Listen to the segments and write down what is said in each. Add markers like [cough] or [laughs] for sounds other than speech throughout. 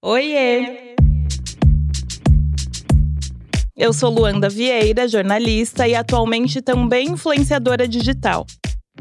Oiê! Eu sou Luanda Vieira, jornalista e atualmente também influenciadora digital.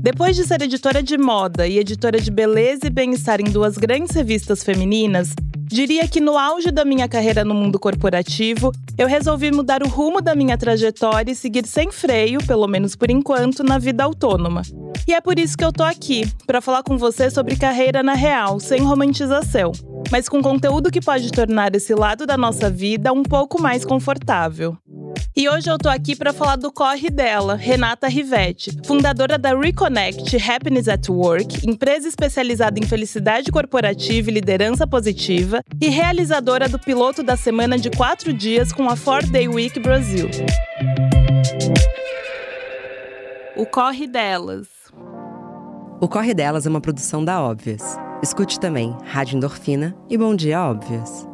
Depois de ser editora de moda e editora de beleza e bem-estar em duas grandes revistas femininas, diria que no auge da minha carreira no mundo corporativo, eu resolvi mudar o rumo da minha trajetória e seguir sem freio, pelo menos por enquanto, na vida autônoma. E é por isso que eu tô aqui, para falar com você sobre carreira na real, sem romantização, mas com conteúdo que pode tornar esse lado da nossa vida um pouco mais confortável. E hoje eu tô aqui para falar do corre dela, Renata Rivetti, fundadora da Reconnect Happiness at Work, empresa especializada em felicidade corporativa e liderança positiva, e realizadora do piloto da semana de quatro dias com a 4 Day Week Brasil. O corre delas. O Corre Delas é uma produção da Óbvias. Escute também Rádio Endorfina e Bom Dia Óbvias.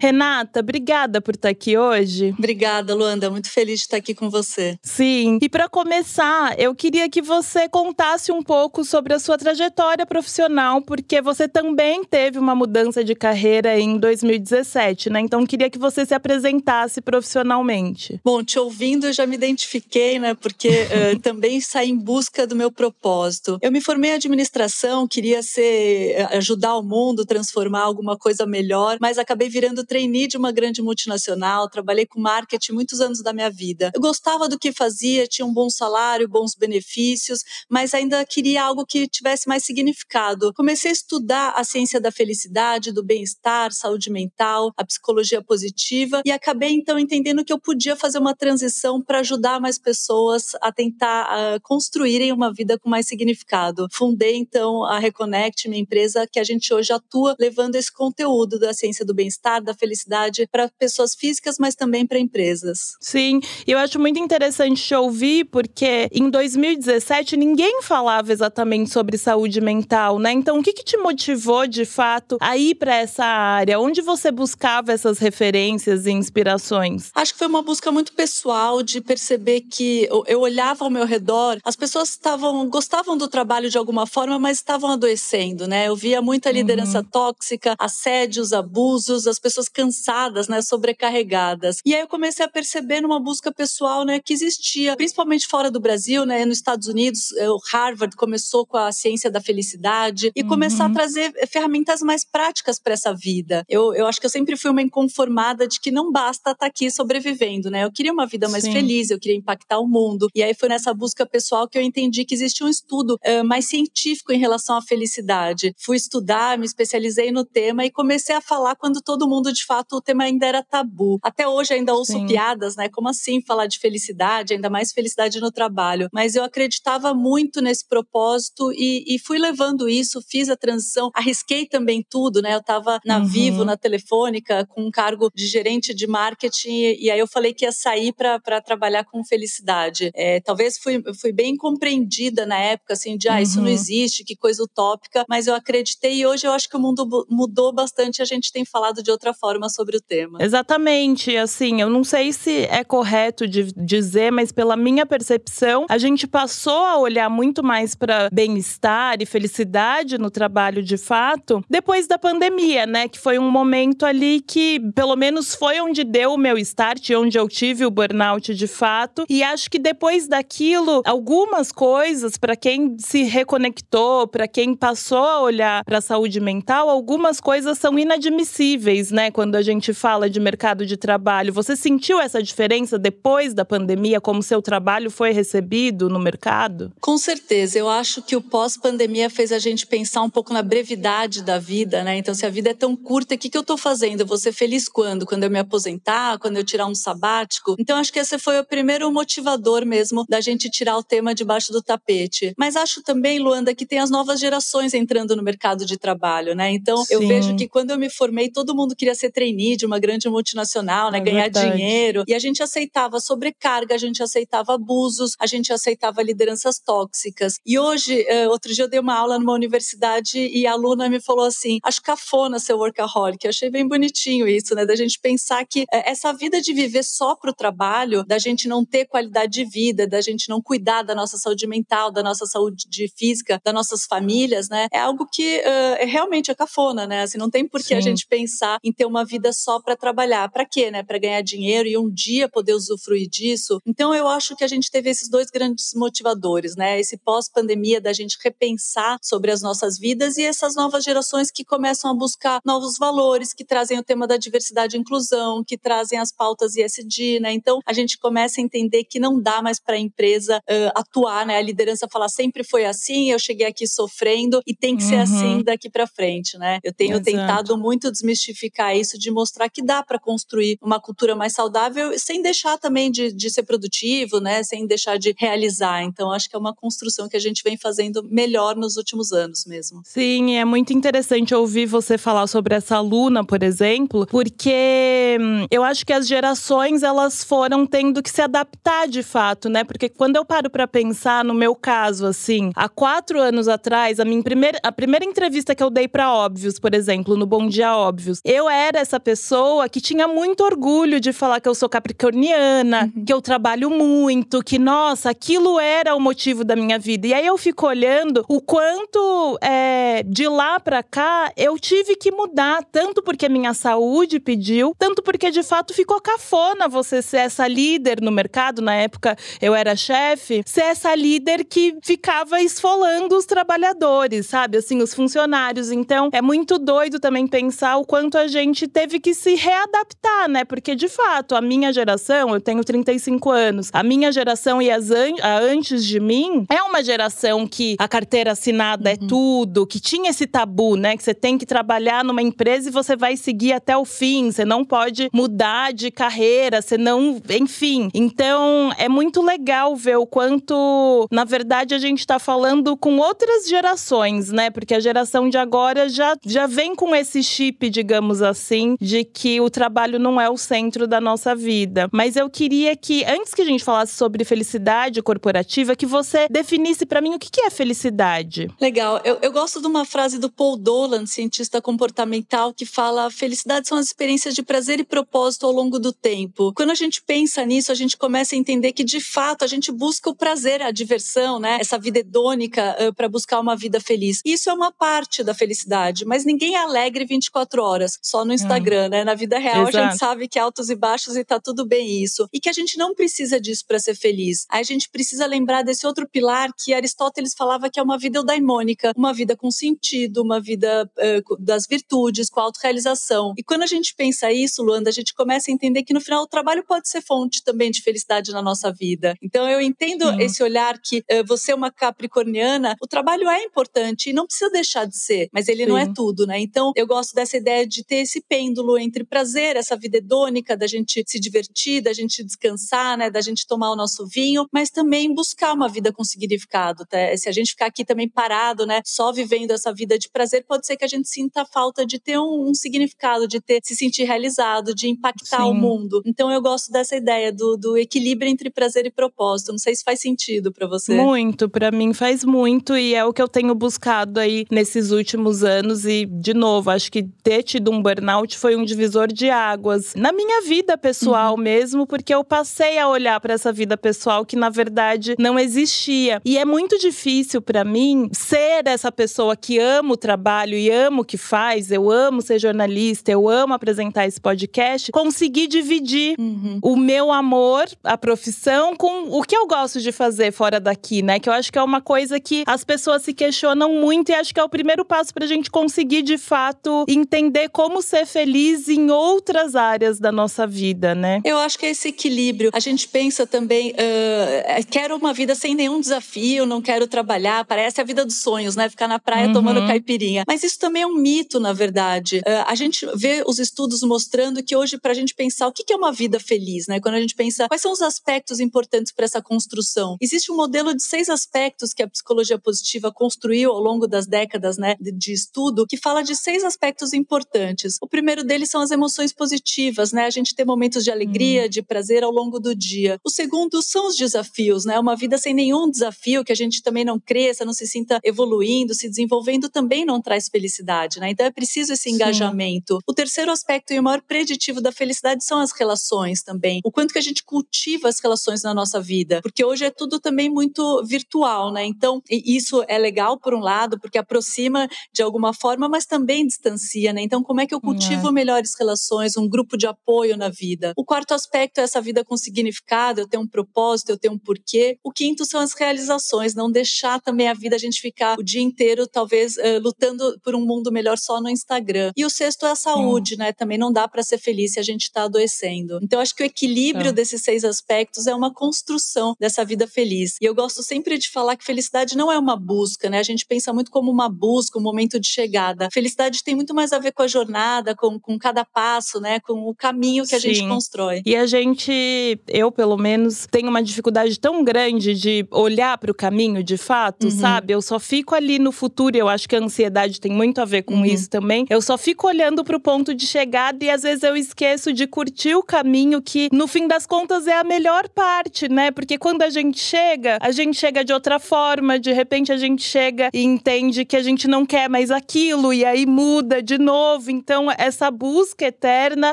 Renata, obrigada por estar aqui hoje. Obrigada, Luanda. Muito feliz de estar aqui com você. Sim. E para começar, eu queria que você contasse um pouco sobre a sua trajetória profissional, porque você também teve uma mudança de carreira em 2017, né? Então queria que você se apresentasse profissionalmente. Bom, te ouvindo, eu já me identifiquei, né? Porque uh, [laughs] também saí em busca do meu propósito. Eu me formei em administração, queria ser ajudar o mundo, transformar alguma coisa melhor, mas acabei virando trainee de uma grande multinacional, trabalhei com marketing muitos anos da minha vida. Eu gostava do que fazia, tinha um bom salário, bons benefícios, mas ainda queria algo que tivesse mais significado. Comecei a estudar a ciência da felicidade, do bem-estar, saúde mental, a psicologia positiva e acabei então entendendo que eu podia fazer uma transição para ajudar mais pessoas a tentar uh, construírem uma vida com mais significado. Fundei então a Reconnect, minha empresa que a gente hoje atua levando esse conteúdo da ciência do bem-estar, da felicidade para pessoas físicas, mas também para empresas. Sim, e eu acho muito interessante te ouvir, porque em 2017 ninguém falava exatamente sobre saúde mental, né? Então, o que, que te motivou de fato a ir para essa área? Onde você buscava essas referências e inspirações? Acho que foi uma busca muito pessoal de perceber que eu olhava ao meu redor, as pessoas estavam gostavam do trabalho de alguma forma, mas estavam adoecendo, né? Eu via muita liderança uhum. tóxica, assédios, abusos, as pessoas cansadas, né, sobrecarregadas. E aí eu comecei a perceber numa busca pessoal, né, que existia, principalmente fora do Brasil, né, nos Estados Unidos, o Harvard começou com a ciência da felicidade e uhum. começar a trazer ferramentas mais práticas para essa vida. Eu, eu acho que eu sempre fui uma inconformada de que não basta estar tá aqui sobrevivendo, né? Eu queria uma vida mais Sim. feliz, eu queria impactar o mundo. E aí foi nessa busca pessoal que eu entendi que existia um estudo uh, mais científico em relação à felicidade. Fui estudar, me especializei no tema e comecei a falar quando todo mundo de fato o tema ainda era tabu. Até hoje ainda ouço Sim. piadas, né? Como assim falar de felicidade, ainda mais felicidade no trabalho. Mas eu acreditava muito nesse propósito e, e fui levando isso, fiz a transição, arrisquei também tudo, né? Eu estava na uhum. Vivo, na Telefônica, com um cargo de gerente de marketing e, e aí eu falei que ia sair para trabalhar com felicidade. É, talvez fui, fui bem compreendida na época, assim, de ah, uhum. isso não uhum. existe, que coisa utópica, mas eu acreditei e hoje eu acho que o mundo mudou bastante, a gente tem falado de outra forma sobre o tema. Exatamente, assim, eu não sei se é correto de dizer, mas pela minha percepção, a gente passou a olhar muito mais para bem-estar e felicidade no trabalho de fato depois da pandemia, né? Que foi um momento ali que, pelo menos, foi onde deu o meu start, onde eu tive o burnout de fato. E acho que depois daquilo, algumas coisas, para quem se reconectou, para quem passou a olhar para a saúde mental, algumas coisas são inadmissíveis, né? Quando a gente fala de mercado de trabalho. Você sentiu essa diferença depois da pandemia, como seu trabalho foi recebido no mercado? Com certeza. Eu acho que o pós-pandemia fez a gente pensar um pouco na brevidade da vida, né? Então, se a vida é tão curta, o que, que eu estou fazendo? Eu vou ser feliz quando? Quando eu me aposentar? Quando eu tirar um sabático? Então, acho que esse foi o primeiro motivador mesmo da gente tirar o tema debaixo do tapete. Mas acho também, Luanda, que tem as novas gerações entrando no mercado de trabalho, né? Então, Sim. eu vejo que quando eu me formei, todo mundo queria ser trainee de uma grande multinacional, né? É ganhar verdade. dinheiro. E a gente aceitava sobrecarga, a gente aceitava abusos, a gente aceitava lideranças tóxicas. E hoje, uh, outro dia eu dei uma aula numa universidade e a aluna me falou assim: acho cafona ser workaholic. Eu achei bem bonitinho isso, né? Da gente pensar que uh, essa vida de viver só pro trabalho, da gente não ter qualidade de vida, da gente não cuidar da nossa saúde mental, da nossa saúde física, das nossas famílias, né? É algo que uh, é realmente é cafona, né? Assim, não tem por que a gente pensar em ter uma vida só para trabalhar. Para quê, né? Para ganhar dinheiro e um dia poder usufruir disso. Então eu acho que a gente teve esses dois grandes motivadores, né? Esse pós-pandemia da gente repensar sobre as nossas vidas e essas novas gerações que começam a buscar novos valores, que trazem o tema da diversidade e inclusão, que trazem as pautas ISD, né? Então a gente começa a entender que não dá mais para a empresa uh, atuar, né? A liderança falar sempre foi assim, eu cheguei aqui sofrendo e tem que ser assim uhum. daqui para frente, né? Eu tenho Exato. tentado muito desmistificar isso, de mostrar que dá para construir uma cultura mais saudável sem deixar também de, de ser produtivo, né? Sem deixar de realizar. Então acho que é uma construção que a gente vem fazendo melhor nos últimos anos mesmo. Sim, é muito interessante ouvir você falar sobre essa aluna, por exemplo, porque hum, eu acho que as gerações elas foram tendo que se adaptar de fato, né? Porque quando eu paro para pensar no meu caso, assim, há quatro anos atrás, a minha primeira, a primeira entrevista que eu dei para Óbvios, por exemplo, no Bom Dia Óbvios, eu era essa pessoa que tinha muito orgulho de falar que eu sou capricorniana, uhum. que eu trabalho muito, que nossa, aquilo era o motivo da minha vida. E aí eu fico olhando o quanto é, de lá para cá eu tive que mudar, tanto porque minha saúde pediu, tanto porque de fato ficou cafona você ser essa líder no mercado. Na época eu era chefe, ser essa líder que ficava esfolando os trabalhadores, sabe? Assim, os funcionários. Então é muito doido também pensar o quanto a gente teve que se readaptar, né? Porque de fato, a minha geração, eu tenho 35 anos, a minha geração e as an a antes de mim é uma geração que a carteira assinada é uhum. é tudo, que tinha esse tabu, né? Que você tem que trabalhar numa empresa e você vai seguir até o fim, você não pode mudar de carreira, você não. Enfim. Então é muito legal ver o quanto, na verdade, a gente tá falando com outras gerações, né? Porque a geração de agora já, já vem com esse chip, digamos assim, de que o trabalho não é o centro da nossa vida. Mas eu queria que, antes que a gente falasse sobre felicidade corporativa, que você definisse para mim o que é felicidade. Legal. Eu, eu gosto de uma frase do Paul Dolan, cientista comportamental, que fala: felicidade são as experiências de prazer e propósito ao longo do tempo. Quando a gente pensa nisso, a gente começa a entender que, de fato, a gente busca o prazer, a diversão, né? Essa vida hedônica uh, para buscar uma vida feliz. Isso é uma parte da felicidade, mas ninguém é alegre 24 horas, só no Instagram, né? Na vida real, Exato. a gente sabe que altos e baixos e tá tudo bem isso. E que a gente não precisa disso para ser feliz. Aí a gente precisa lembrar desse outro pilar que Aristóteles falava que é uma vida eudaimônica, uma vida com sentido, uma vida uh, das virtudes, com autorrealização. E quando a gente pensa isso, Luanda, a gente começa a entender que no final o trabalho pode ser fonte também de felicidade na nossa vida. Então eu entendo esse olhar que uh, você é uma capricorniana, o trabalho é importante e não precisa deixar de ser, mas ele Sim. não é tudo, né? Então eu gosto dessa ideia de ter esse pêndulo entre prazer, essa vida hedônica, da gente se divertir, da gente descansar, né? Da gente tomar o nosso vinho, mas também buscar uma vida com significado. Tá? Se a gente ficar aqui também parado, né? Só vivendo essa vida de prazer, pode ser que a gente sinta a falta de ter um, um significado, de ter se sentir realizado, de impactar Sim. o mundo. Então eu gosto dessa ideia do, do equilíbrio entre prazer e propósito. Não sei se faz sentido para você. Muito, para mim faz muito e é o que eu tenho buscado aí nesses últimos anos e de novo, acho que ter tido um burnout foi um divisor de águas na minha vida pessoal uhum. mesmo, porque eu passei a olhar para essa vida pessoal que na verdade não existia. E é muito difícil para mim ser essa pessoa que ama o trabalho e amo o que faz, eu amo ser jornalista, eu amo apresentar esse podcast, conseguir dividir uhum. o meu amor, a profissão com o que eu gosto de fazer fora daqui, né? Que eu acho que é uma coisa que as pessoas se questionam muito e acho que é o primeiro passo pra gente conseguir de fato entender como ser feliz em outras áreas da nossa vida, né? Eu acho que é esse equilíbrio. A gente pensa também, uh, quero uma vida sem nenhum desafio, não quero trabalhar, parece a vida dos sonhos, né? Ficar na praia uhum. tomando caipirinha. Mas isso também é um mito, na verdade. Uh, a gente vê os estudos mostrando que hoje, pra gente pensar o que é uma vida feliz, né? Quando a gente pensa quais são os aspectos importantes para essa construção, existe um modelo de seis aspectos que a psicologia positiva construiu ao longo das décadas, né, de, de estudo, que fala de seis aspectos importantes. O primeiro deles são as emoções positivas, né? A gente ter momentos de alegria, hum. de prazer ao longo do dia. O segundo são os desafios, né? Uma vida sem nenhum desafio, que a gente também não cresça, não se sinta evoluindo, se desenvolvendo, também não traz felicidade, né? Então é preciso esse engajamento. Sim. O terceiro aspecto e o maior preditivo da felicidade são as relações também. O quanto que a gente cultiva as relações na nossa vida, porque hoje é tudo também muito virtual, né? Então, isso é legal por um lado, porque aproxima de alguma forma, mas também distancia, né? Então, como é que eu cultivo é. melhores relações, um grupo de apoio na vida? O quarto aspecto é essa vida com significado, eu tenho um propósito, eu tenho um porquê. O quinto são as realizações, não deixar também a vida a gente ficar o dia inteiro, talvez, uh, lutando por um mundo melhor só no Instagram. E o sexto é a saúde, né? Também não dá para ser feliz se a gente está adoecendo. Então, acho que o equilíbrio desses seis aspectos é uma construção dessa vida feliz. E eu gosto sempre de falar que felicidade não é uma busca, né? A gente pensa muito como uma busca, um momento de chegada. Felicidade tem muito mais a ver com a jornada, com, com cada passo, né? Com o caminho que a Sim. gente constrói. E a gente, eu pelo menos, tenho uma dificuldade tão grande de olhar para o caminho de fato, uhum. sabe? Eu só fico ali no futuro, eu acho que a ansiedade tem muito a ver com uhum. isso também. Eu só fico olhando para o ponto de chegada e às vezes eu esqueço de curtir o caminho que no fim das contas é a melhor parte, né? Porque quando a gente chega, a gente chega de outra forma, de repente a gente chega e entende que a gente não quer mais aquilo e aí muda de novo. Então, essa busca eterna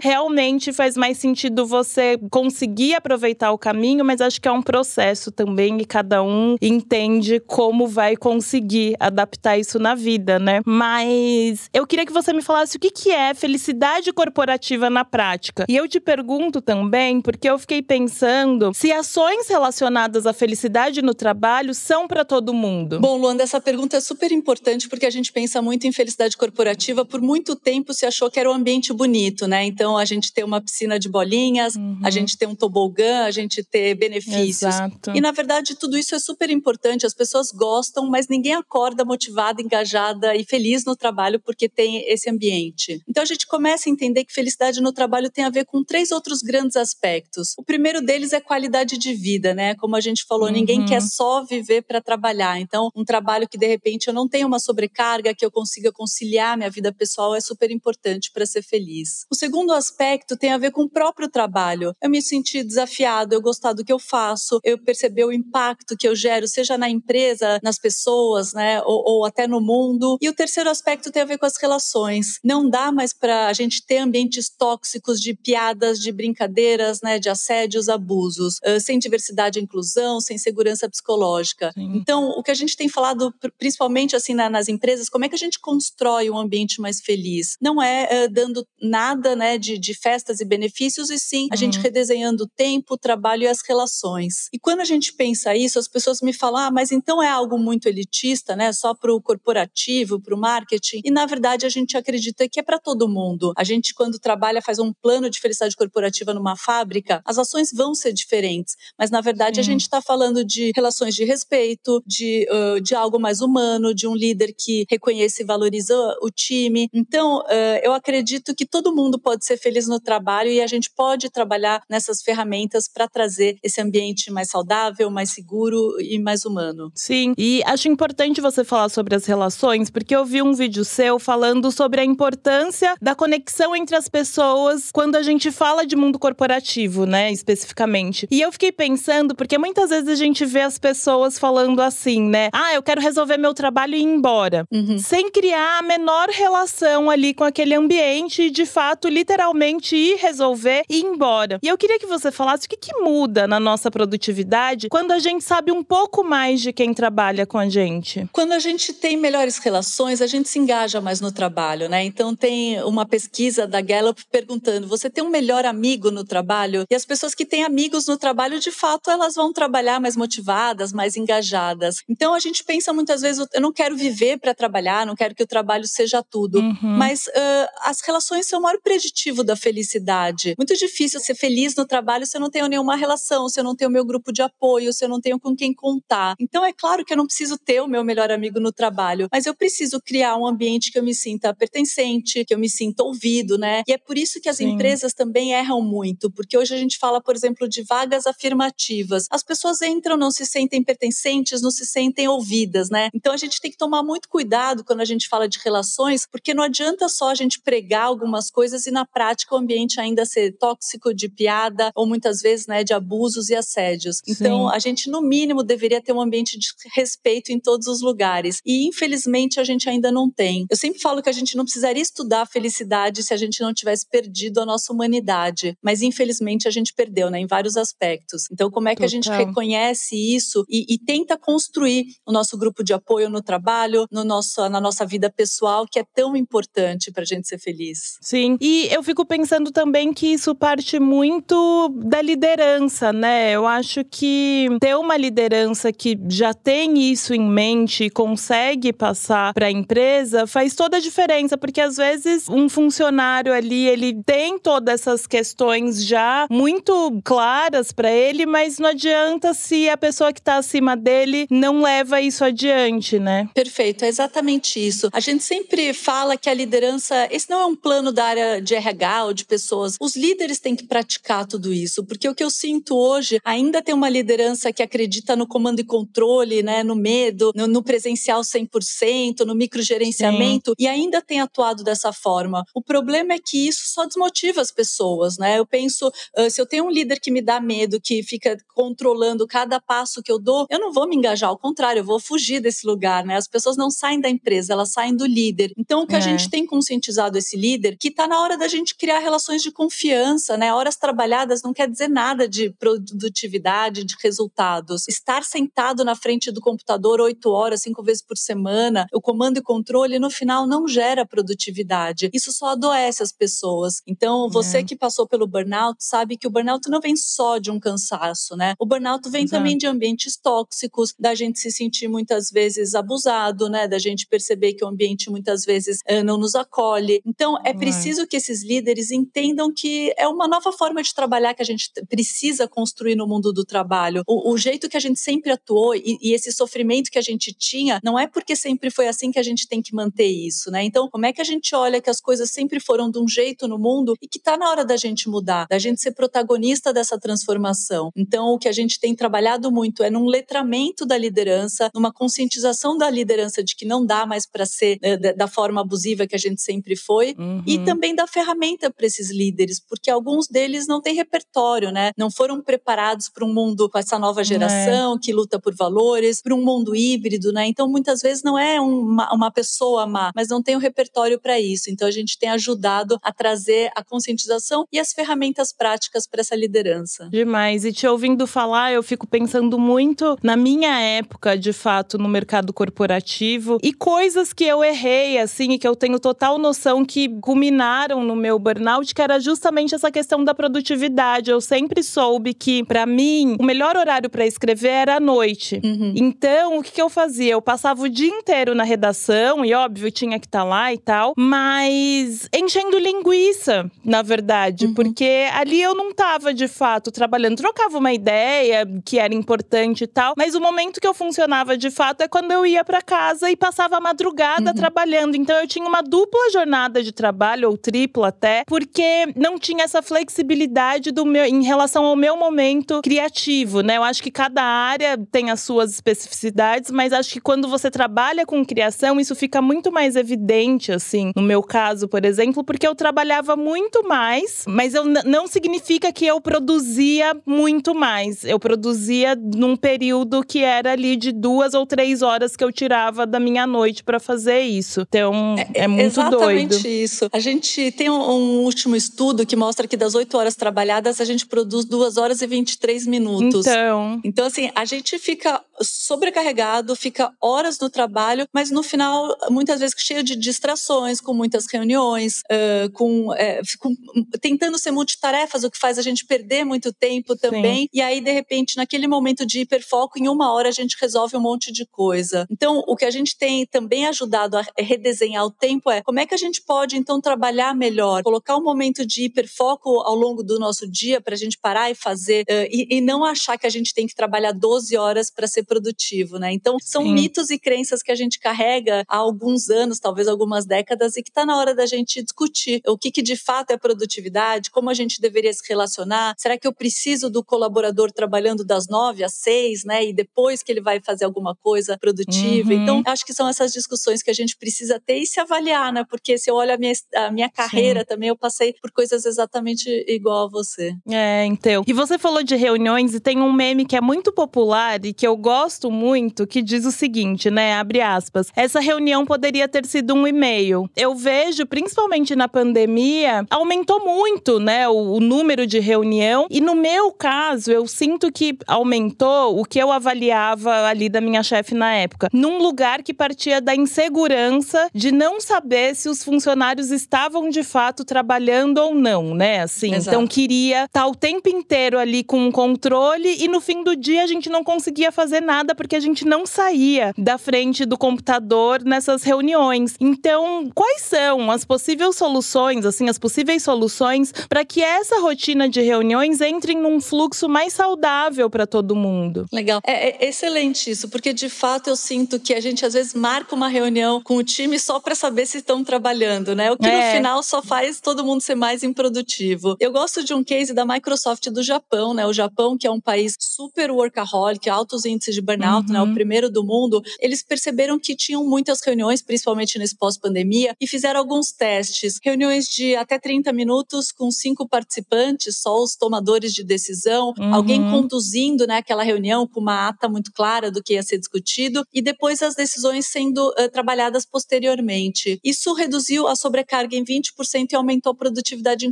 realmente faz mais sentido você conseguir aproveitar o caminho, mas acho que é um processo também e cada um entende como vai conseguir adaptar isso na vida, né? Mas eu queria que você me falasse o que, que é felicidade corporativa na prática. E eu te pergunto também, porque eu fiquei pensando se ações relacionadas à felicidade no trabalho são para todo mundo. Bom, Luanda, essa pergunta é super importante porque a gente pensa muito em felicidade corporativa. Por muito tempo se achou que era um ambiente bonito, né? Então a gente ter uma piscina de bolinhas, uhum. a gente ter um tobogã, a gente ter benefícios. Exato. E na verdade tudo isso é super importante. As pessoas gostam, mas ninguém acorda motivada, engajada e feliz no trabalho porque tem esse ambiente. Então a gente começa a entender que felicidade no trabalho tem a ver com três outros grandes aspectos. O primeiro deles é qualidade de vida, né? Como a gente falou, uhum. ninguém quer só viver para trabalhar. Então, um trabalho que de repente eu não tenho uma sobrecarga, que eu consiga conciliar minha vida pessoal é super importante para ser feliz. O segundo aspecto tem a ver com o próprio trabalho. Eu me sentir desafiado, eu gostar do que eu faço, eu perceber o impacto que eu gero, seja na empresa, nas pessoas, né, ou, ou até no mundo. E o terceiro aspecto tem a ver com as relações. Não dá mais para a gente ter ambientes tóxicos de piadas, de brincadeiras, né, de assédios, abusos, sem diversidade e inclusão, sem segurança psicológica. Sim. Então, o que a gente tem falado, principalmente assim na, nas empresas, como é que a gente constrói um ambiente mais feliz? Não é uh, dando nada, né, de, de, festas e benefícios, e sim a uhum. gente redesenhando o tempo, o trabalho e as relações. E quando a gente pensa isso, as pessoas me falam, ah, mas então é algo muito elitista, né, só para o corporativo, para o marketing. E na verdade a gente acredita que é para todo mundo. A gente quando trabalha faz um plano de felicidade corporativa numa fábrica, as ações vão ser diferentes, mas na verdade sim. a gente está falando de relações de respeito, de, uh, de algo mais humano, de um líder que reconhece e valoriza o time. Então, uh, eu acredito que todo mundo pode ser feliz no trabalho e a gente pode trabalhar nessas ferramentas para trazer esse ambiente mais saudável, mais seguro e mais humano. Sim, e acho importante você falar sobre as relações, porque eu vi um vídeo seu falando sobre a importância da conexão entre as pessoas quando a gente fala de mundo corporativo, né, especificamente. E eu fiquei pensando, porque muitas vezes a gente vê as pessoas falando assim, né? Ah, eu quero resolver meu trabalho e ir embora. Uhum. Sem criar a menor relação ali com aquele ambiente e, de fato, literalmente ir resolver e ir embora. E eu queria que você falasse o que, que muda na nossa produtividade quando a gente sabe um pouco mais de quem trabalha com a gente. Quando a gente tem melhores relações, a gente se engaja mais no trabalho, né? Então tem uma pesquisa da Gallup perguntando: você tem um melhor amigo no trabalho? E as pessoas que têm amigos no trabalho, de fato, elas vão trabalhar mais motivadas, mais engajadas. Então a gente pensa muitas vezes, eu não quero viver para trabalhar, não quero que o trabalho seja tudo. Uhum. Mas uh, as relações são o maior preditivo da felicidade. Muito difícil ser feliz no trabalho se eu não tenho nenhuma relação, se eu não tenho meu grupo de apoio, se eu não tenho com quem contar. Então é claro que eu não preciso ter o meu melhor amigo no trabalho, mas eu preciso criar um ambiente que eu me sinta pertencente, que eu me sinta ouvido, né? E é por isso que as Sim. empresas também erram muito, porque hoje a gente fala, por exemplo, de vagas afirmativas. As pessoas entram, não se sentem pertencentes, não se sentem ouvidas, né? Então a gente tem que tomar muito cuidado quando a gente fala de relações, porque não adianta só a gente pregar algumas coisas e na prática o ambiente ainda ser tóxico de piada ou muitas vezes, né, de abusos e assédios. Então, Sim. a gente no mínimo deveria ter um ambiente de respeito em todos os lugares. E infelizmente a gente ainda não tem. Eu sempre falo que a gente não precisaria estudar a felicidade se a gente não tivesse perdido a nossa humanidade, mas infelizmente a gente perdeu, né, em vários aspectos. Então, como é que Total. a gente reconhece isso e, e tenta construir o nosso grupo de apoio no trabalho, no nosso, na nossa vida pessoal, que é tão importante para a gente ser feliz. Sim, e eu fico pensando também que isso parte muito da liderança, né? Eu acho que ter uma liderança que já tem isso em mente e consegue passar para a empresa faz toda a diferença, porque às vezes um funcionário ali, ele tem todas essas questões já muito claras para ele, mas não adianta se a pessoa que está acima dele não leva isso adiante, né? Perfeito, é exatamente isso. A gente sempre fala que a liderança, esse não é um plano da área de RH ou de pessoas. Os líderes têm que praticar tudo isso, porque o que eu sinto hoje ainda tem uma liderança que acredita no comando e controle, né, no medo, no, no presencial 100%, no microgerenciamento Sim. e ainda tem atuado dessa forma. O problema é que isso só desmotiva as pessoas, né? Eu penso, uh, se eu tenho um líder que me dá medo, que fica controlando cada passo que eu dou, eu não vou me engajar, ao contrário, eu vou fugir desse lugar, né? As pessoas não saem da empresa, elas saem do líder. Então, o que é. a gente tem conscientizado esse líder, que está na hora da gente criar relações de confiança, né? Horas trabalhadas não quer dizer nada de produtividade, de resultados. Estar sentado na frente do computador oito horas, cinco vezes por semana, o comando e controle, no final, não gera produtividade. Isso só adoece as pessoas. Então, você é. que passou pelo burnout sabe que o burnout não vem só de um cansaço, né? O burnout vem Exato. também de ambientes tóxicos, da gente se sentir muitas vezes abusado, né? Da gente perceber que o ambiente muitas vezes uh, não nos acolhe. Então, é preciso que esses líderes entendam que é uma nova forma de trabalhar que a gente precisa construir no mundo do trabalho. O, o jeito que a gente sempre atuou e, e, esse sofrimento que a gente tinha, não é porque sempre foi assim que a gente tem que manter isso, né? Então, como é que a gente olha que as coisas sempre foram de um jeito no mundo e que está na hora da gente mudar, da gente ser protagonista dessa transformação? Então, o que a gente tem trabalhado muito é num letramento da liderança, numa conscientização da liderança de que não dá mais para ser né, da forma abusiva que a gente sempre foi, uhum. e também da ferramenta para esses líderes, porque alguns deles não têm repertório, né? Não foram preparados para um mundo com essa nova geração é. que luta por valores, para um mundo híbrido, né? Então, muitas vezes não é uma, uma pessoa má, mas não tem o repertório para isso. Então, a gente tem ajudado a trazer a conscientização e as ferramentas práticas para essa liderança. Demais. E te ouvindo falar, eu fico pensando muito na minha época, de fato, no mercado corporativo e coisas que eu errei, assim, e que eu tenho total noção que culminaram no meu burnout, que era justamente essa questão da produtividade. Eu sempre soube que, para mim, o melhor horário para escrever era à noite. Uhum. Então, o que, que eu fazia? Eu passava o dia inteiro na redação, e óbvio, tinha que estar tá lá e tal, mas enchendo linguiça, na verdade, uhum. porque ali eu não tava de fato trabalhando. Trocava uma ideia que era importante e tal, mas o momento que eu funcionava de fato é quando eu ia para casa e passava a madrugada uhum. trabalhando. Então, eu tinha uma dupla jornada de trabalho, ou tripla até, porque não tinha essa flexibilidade do meu em relação ao meu momento criativo, né? Eu acho que cada área tem as suas especificidades, mas acho que quando você trabalha com criação, isso fica muito mais evidente, assim. No meu caso, por exemplo, porque eu trabalhava muito mais, mas eu não significa que eu produzia muito mais. Eu produzia num período que era ali de duas ou três horas que eu tirava da minha noite para fazer isso. Então, é, é muito exatamente doido. Exatamente isso. A gente tem um, um último estudo que mostra que das oito horas trabalhadas, a gente produz duas horas e 23 minutos. Então. Então, assim, a gente fica sobrecarregado, fica horas no trabalho, mas no final, muitas vezes cheio de distrações, com muitas reuniões, uh, com, é, com, tentando ser multitarefas, o que faz a gente perder muito tempo também. Sim. E aí, de repente, naquele momento de hiperfoco, em uma hora a gente resolve um monte de coisa. Então, o que a gente tem também ajudado a redesenhar o tempo é como é que a gente pode, então, trabalhar melhor, colocar um momento de hiperfoco ao longo do nosso dia para a gente parar e fazer, uh, e, e não achar que a gente tem que trabalhar 12 horas para ser produtivo, né? Então, são Sim. mitos e crenças que a gente carrega há alguns anos, talvez algumas décadas, e que está na hora da gente discutir o que, que de fato é produtividade, como a gente deveria se relacionar. Será que eu preciso do colaborador trabalhando das nove às seis, né? E depois que ele vai fazer alguma coisa produtiva. Uhum. Então, acho que são essas discussões que a gente precisa ter e se avaliar, né? Porque se eu olho a minha, a minha carreira Sim. também, eu passei por coisas exatamente igual a você. É, então. E você falou de reuniões e tem um meme que é muito popular e que eu gosto muito, que diz o seguinte, né? Abre aspas. Essa reunião poderia ter sido um e-mail. Eu vejo, principalmente na pandemia, aumentou muito, né? O, o número de reunião. E no meu caso, eu sinto que aumentou o que eu avaliava ali da minha chefe na época. Num lugar que partia da insegurança de não saber se os funcionários estavam de fato trabalhando ou não, né? Assim, Exato. então queria estar tá o tempo inteiro ali com um controle e no fim do dia a gente não conseguia fazer nada porque a gente não saía da frente do computador nessas reuniões. Então, quais são as possíveis soluções, assim, as possíveis soluções para que essa rotina de reuniões entre num fluxo mais saudável para todo mundo? Legal. É, é excelente isso, porque de fato eu sinto que a gente às vezes marca uma reunião com o time só para saber se estão trabalhando, né? O que é. no final só faz todo mundo ser mais improdutivo. Eu gosto de um case da Microsoft do Japão, né? O Japão, que é um país super workaholic, altos índices de burnout, uhum. né? O uhum. primeiro do mundo. Eles perceberam que tinham muitas reuniões, principalmente nesse pós-pandemia, e fizeram alguns testes. Reuniões de até 30 minutos com cinco participantes, só os tomadores de decisão, uhum. alguém conduzindo né, aquela reunião com uma ata muito clara do que ia ser discutido, e depois as decisões sendo uh, trabalhadas posteriormente. Isso reduziu a sobrecarga em 20% e aumentou a produtividade em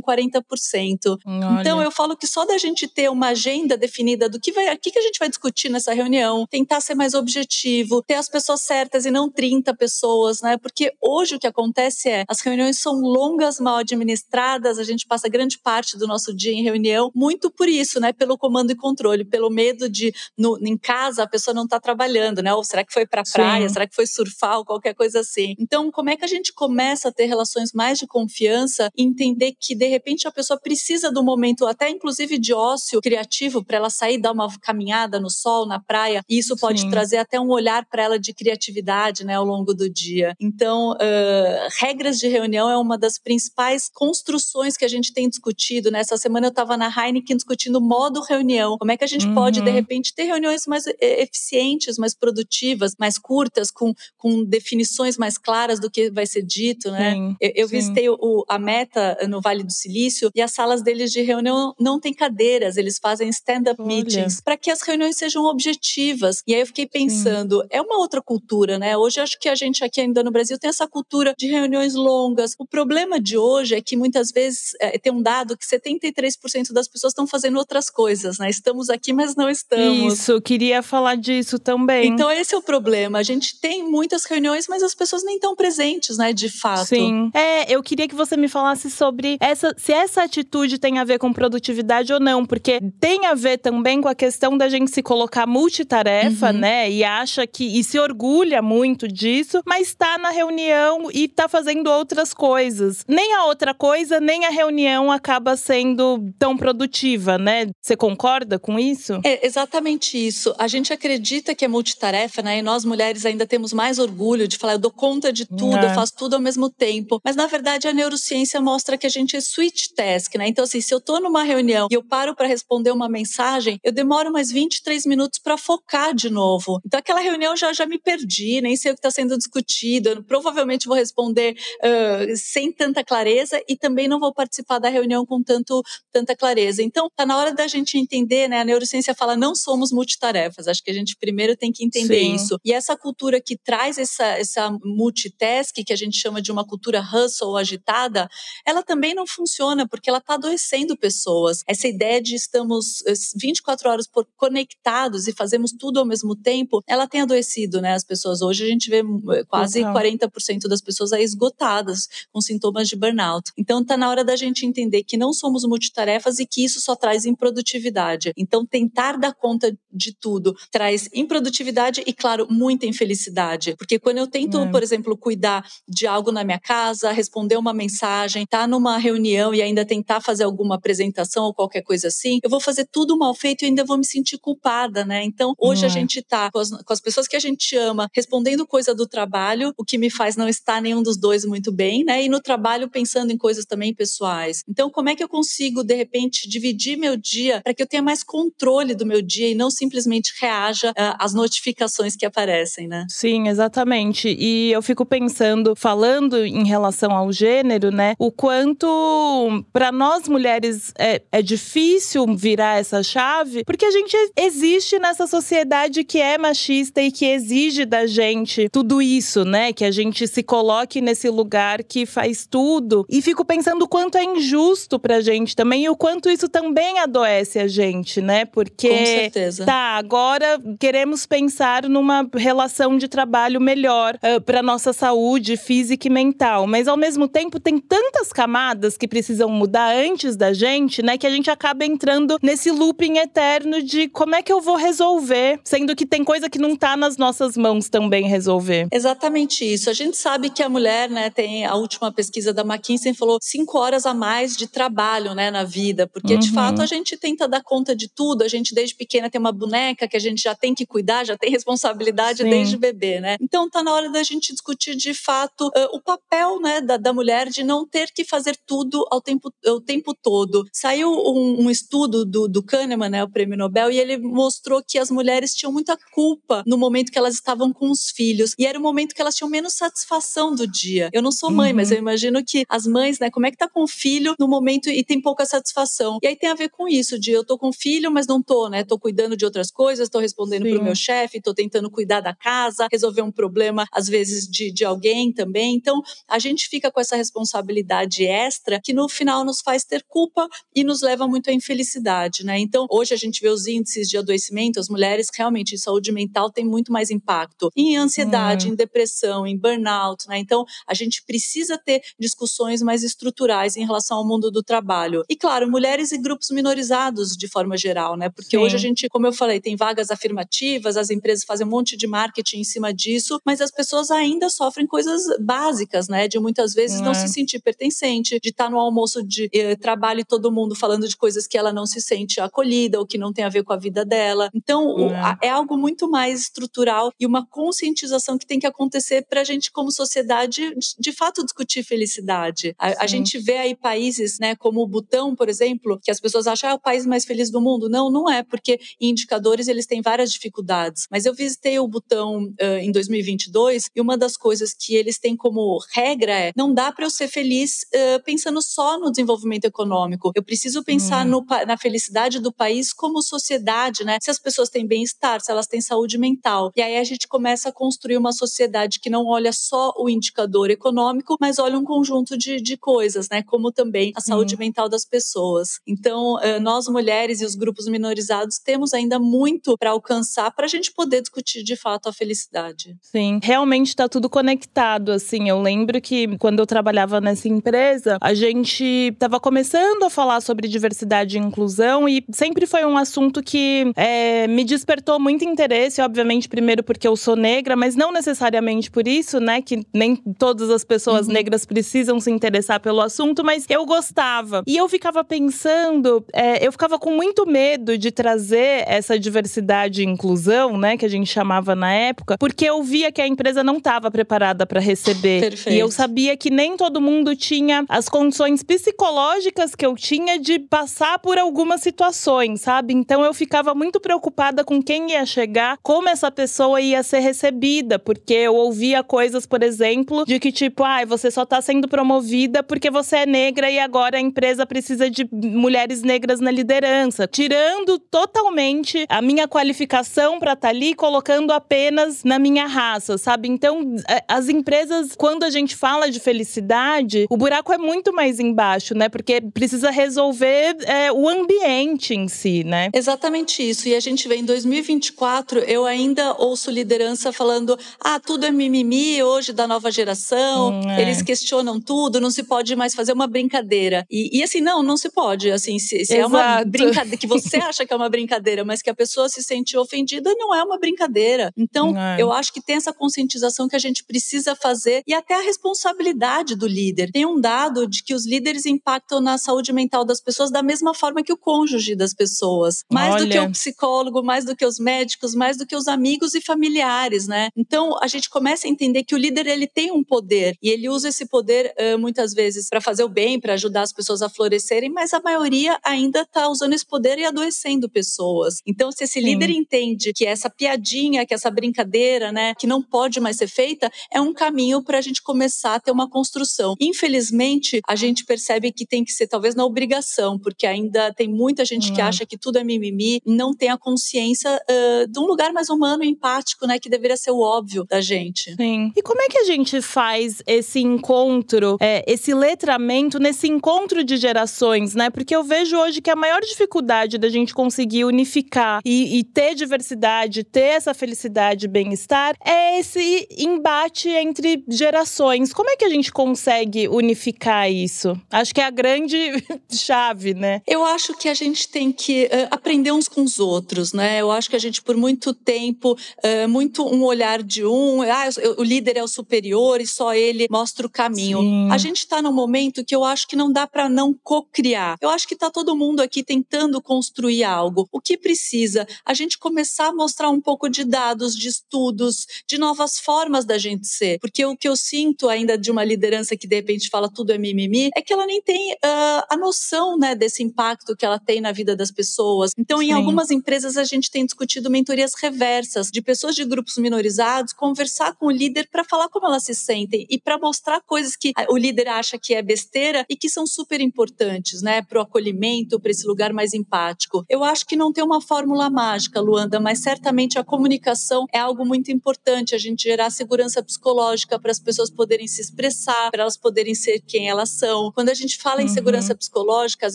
40%. Olha. Então eu falo que só da gente ter uma agenda definida do que vai, o que, que a gente vai discutir nessa reunião, tentar ser mais objetivo, ter as pessoas certas e não 30 pessoas, né? Porque hoje o que acontece é as reuniões são longas, mal administradas, a gente passa grande parte do nosso dia em reunião, muito por isso, né? Pelo comando e controle, pelo medo de no, em casa a pessoa não está trabalhando, né? Ou será que foi para praia? Será que foi surfar ou qualquer coisa assim? Então, como é que a gente começa a ter relações mais de confiança e entender que de repente a pessoa precisa do momento até inclusive de ócio criativo para ela sair dar uma caminhada no sol, na praia, e isso pode Sim. trazer até um olhar para ela de criatividade, né, ao longo do dia. Então, uh, regras de reunião é uma das principais construções que a gente tem discutido. Nessa né? semana eu estava na Heineken discutindo modo reunião. Como é que a gente uhum. pode, de uhum. repente, ter reuniões mais eficientes, mais produtivas, mais curtas, com, com definições mais claras do que vai ser dito, né? Sim, eu, eu visitei o, a Meta no Vale do Silício e as salas deles de reunião não têm cadeiras, eles fazem stand-up meetings para que as reuniões sejam objetivas. E aí eu fiquei pensando, Sim. é uma outra cultura, né? Hoje acho que a gente aqui ainda no Brasil tem essa cultura de reuniões longas. O problema de hoje é que muitas vezes é, tem um dado que 73% das pessoas estão fazendo outras coisas, né? Estamos aqui, mas não estamos. Isso, queria falar disso também. Então esse é o problema. A gente tem muitas reuniões, mas as pessoas nem estão presentes, né, de fato. Sim. É, eu queria que você me falasse sobre essa, se essa atitude tem a ver com produtividade ou não, porque tem a ver também com a questão da gente se colocar multitarefa, uhum. né? E acha que e se orgulha muito disso, mas está na reunião e está fazendo outras coisas. Nem a outra coisa, nem a reunião acaba sendo tão produtiva, né? Você concorda com isso? É exatamente isso. A gente acredita que é multitarefa, né? E nós mulheres ainda temos mais orgulho de falar, eu dou conta de tudo, é. eu faço tudo ao mesmo tempo. Mas na verdade a neurociência mostra que a gente é switch task, né? Então assim, se eu tô numa reunião e eu paro para responder uma mensagem, eu demoro mais 23 minutos para focar de novo. Então aquela reunião já já me perdi, nem sei o que está sendo discutido. Eu provavelmente vou responder uh, sem tanta clareza e também não vou participar da reunião com tanto tanta clareza. Então tá na hora da gente entender, né? A neurociência fala não somos multitarefas. Acho que a gente primeiro tem que entender Sim. isso. E essa cultura que traz essa essa multitask que a gente chama de uma cultura hustle agitada, ela também não funciona porque ela está adoecendo pessoas. Essa ideia de estamos 24 horas por conectados e fazemos tudo ao mesmo tempo, ela tem adoecido, né, as pessoas. Hoje a gente vê eh, quase Total. 40% das pessoas aí esgotadas com sintomas de burnout. Então tá na hora da gente entender que não somos multitarefas e que isso só traz improdutividade. Então tentar dar conta de tudo traz improdutividade e claro, muita infelicidade, porque quando eu tento, é. por exemplo, cuidar de algo na minha casa, responder uma mensagem, tá numa reunião e ainda tentar fazer alguma apresentação ou qualquer coisa assim, eu vou fazer tudo mal feito e ainda vou me sentir culpada, né? Então, hoje a é. gente tá com as, com as pessoas que a gente ama respondendo coisa do trabalho, o que me faz não estar nenhum dos dois muito bem, né? E no trabalho pensando em coisas também pessoais. Então, como é que eu consigo, de repente, dividir meu dia para que eu tenha mais controle do meu dia e não simplesmente reaja uh, às notificações que aparecem, né? Sim, exatamente. E eu fico pensando, falando em relação ao gênero, né? O quanto para nós mulheres é, é difícil virar essa chave, porque a gente existe nessa sociedade que é machista e que exige da gente tudo isso, né? Que a gente se coloque nesse lugar que faz tudo. E fico pensando o quanto é injusto pra gente também e o quanto isso também adoece a gente, né? Porque. Com certeza. Tá, agora queremos pensar numa relação de trabalho melhor uh, para nossa saúde física e mental. Mas ao mesmo tempo tem tantas camadas que precisam mudar antes da gente, né? Que a gente acaba entrando nesse looping eterno de como é que eu vou resolver, sendo que tem coisa que não tá nas nossas mãos também resolver. Exatamente isso. A gente sabe que a mulher, né, tem a última pesquisa da McKinsey falou cinco horas a mais de trabalho, né, na vida, porque uhum. de fato a gente tenta dar conta de tudo. A gente desde pequena tem uma boneca que a gente já tem que cuidar, já tem responsabilidade Sim. desde bebê, né? Então tá na hora da gente discutir de fato uh, o papel, né, da, da, mulher de não ter que fazer tudo ao tempo, ao tempo todo. Saiu um, um estudo do, do Kahneman, né, o prêmio Nobel, e ele mostrou que as mulheres tinham muita culpa no momento que elas estavam com os filhos e era o momento que elas tinham menos satisfação do dia. Eu não sou mãe, uhum. mas eu imagino que as mães, né, como é que tá com o filho no momento e tem pouca satisfação. E aí tem a ver com isso, de eu tô com filho, mas não tô, né? Tô cuidando de outras coisas, tô respondendo Sim. pro meu chefe, tô tentando cuidar da casa, resolver um problema, às vezes, de, de alguém também. Então, a gente fica com essa responsabilidade extra que no final nos faz ter culpa e nos leva muito à infelicidade, né? Então, hoje a gente vê os índices de adoecimento, as mulheres realmente em saúde mental têm muito mais impacto em ansiedade, hum. em depressão, em burnout, né? Então, a gente precisa ter discussões mais estruturais em relação ao mundo do trabalho. E claro, mulheres e grupos minorizados de forma geral, né? Porque Sim. hoje a gente, como eu falei, tem vagas afirmativas, as empresas fazem um monte de marketing em cima disso, mas as pessoas ainda sofrem coisas básicas, né? De muitas vezes não, não se é. sentir pertencente, de estar no almoço de eh, trabalho e todo mundo falando de coisas que ela não se sente acolhida ou que não tem a ver com a vida dela. Então, é. é algo muito mais estrutural e uma conscientização que tem que acontecer para a gente, como sociedade, de fato discutir felicidade. A, a, gente vê aí países, né, como o Butão, por exemplo, que as pessoas acham ah, é o país mais feliz do mundo. Não, não é, porque em indicadores eles têm várias dificuldades. Mas eu visitei o Butão uh, em 2022 e uma das coisas que eles têm como regra é não dá para eu ser feliz uh, pensando só no desenvolvimento econômico. Eu preciso pensar hum. no, na felicidade do país como sociedade, né? Se as pessoas têm bem-estar, se elas têm saúde mental. E aí a gente começa a construir uma sociedade que não olha só o indicador econômico, mas olha um conjunto de, de coisas, né? Como também a saúde hum. mental das pessoas. Então, uh, nós mulheres e os grupos minorizados temos ainda muito para alcançar para a gente poder discutir de fato a felicidade. Sim, realmente está tudo conectado. Assim, eu lembro que quando eu trabalhava nessa empresa, a gente estava começando a falar sobre diversidade e inclusão e sempre foi um assunto que é, me despertou muito interesse, obviamente, primeiro porque eu sou negra, mas não necessariamente por isso, né? Que nem todas as pessoas uhum. negras precisam se interessar pelo assunto, mas eu gostava. E eu ficava pensando, é, eu ficava com muito medo de trazer essa diversidade e inclusão, né? Que a gente chamava na época, porque eu via que a empresa não estava preparada para receber. Perfeito. E eu sabia que nem todo mundo tinha as condições psicológicas que eu tinha de passar por algumas situações, sabe? Então eu ficava muito preocupada com quem ia chegar, como essa pessoa ia ser recebida, porque eu ouvia coisas, por exemplo, de que tipo, ah, você só tá sendo promovida porque você é negra e agora a empresa precisa de mulheres negras na liderança, tirando totalmente a minha qualificação para estar tá ali, colocando apenas na minha raça, sabe? Então, as empresas, quando a gente fala de felicidade, o buraco é muito mais embaixo, né? Porque precisa resolver é, o ambiente em si, né? Exatamente isso. E a gente vê em 2024, eu ainda ouço liderança falando: ah, tudo é mimimi hoje da nova geração, hum, é. eles questionam tudo, não se pode mais fazer uma brincadeira. E, e assim, não, não se pode. Assim, se, se é uma brincadeira que [laughs] você acha que é uma brincadeira, mas que a pessoa se sente ofendida, não é uma brincadeira. Então, é. eu acho que tem essa conscientização que a gente precisa fazer e até a responsabilidade do líder. Tem um dado de que os líderes impactam na saúde mental das pessoas da mesma forma que o cônjuge das pessoas. Mais Olha. do que o psicólogo, mais do que os médicos, mais do que os amigos e familiares, né? Então, a gente começa a entender que o líder ele tem um poder e ele usa esse poder muitas vezes para fazer o bem, para ajudar as pessoas a florescerem, mas a maioria ainda está usando esse poder e adoecendo pessoas. Então, se esse Sim. líder entende que essa piadinha, que essa brincadeira, né, que não pode mais ser feita, é um caminho para a gente começar começar a ter uma construção. Infelizmente, a gente percebe que tem que ser talvez na obrigação, porque ainda tem muita gente que acha que tudo é mimimi e não tem a consciência uh, de um lugar mais humano e empático, né, que deveria ser o óbvio da gente. Sim. E como é que a gente faz esse encontro, é, esse letramento nesse encontro de gerações, né? Porque eu vejo hoje que a maior dificuldade da gente conseguir unificar e, e ter diversidade, ter essa felicidade e bem-estar é esse embate entre gerações. Como é que a gente consegue unificar isso? Acho que é a grande [laughs] chave, né? Eu acho que a gente tem que uh, aprender uns com os outros, né? Eu acho que a gente, por muito tempo, uh, muito um olhar de um, ah, o líder é o superior e só ele mostra o caminho. Sim. A gente está num momento que eu acho que não dá para não co-criar. Eu acho que está todo mundo aqui tentando construir algo. O que precisa? A gente começar a mostrar um pouco de dados, de estudos, de novas formas da gente ser. Porque o que eu sinto ainda de uma liderança que de repente fala tudo é mimimi é que ela nem tem uh, a noção né, desse impacto que ela tem na vida das pessoas. Então, Sim. em algumas empresas, a gente tem discutido mentorias reversas de pessoas de grupos minorizados conversar com o líder para falar como elas se sentem e para mostrar coisas que o líder acha que é besteira e que são super importantes, né, para o acolhimento, para esse lugar mais empático. Eu acho que não tem uma fórmula mágica, Luanda, mas certamente a comunicação é algo muito importante, a gente gerar segurança psicológica para as pessoas poderem se expressar, para elas poderem ser quem elas são. Quando a gente fala uhum. em segurança psicológica, as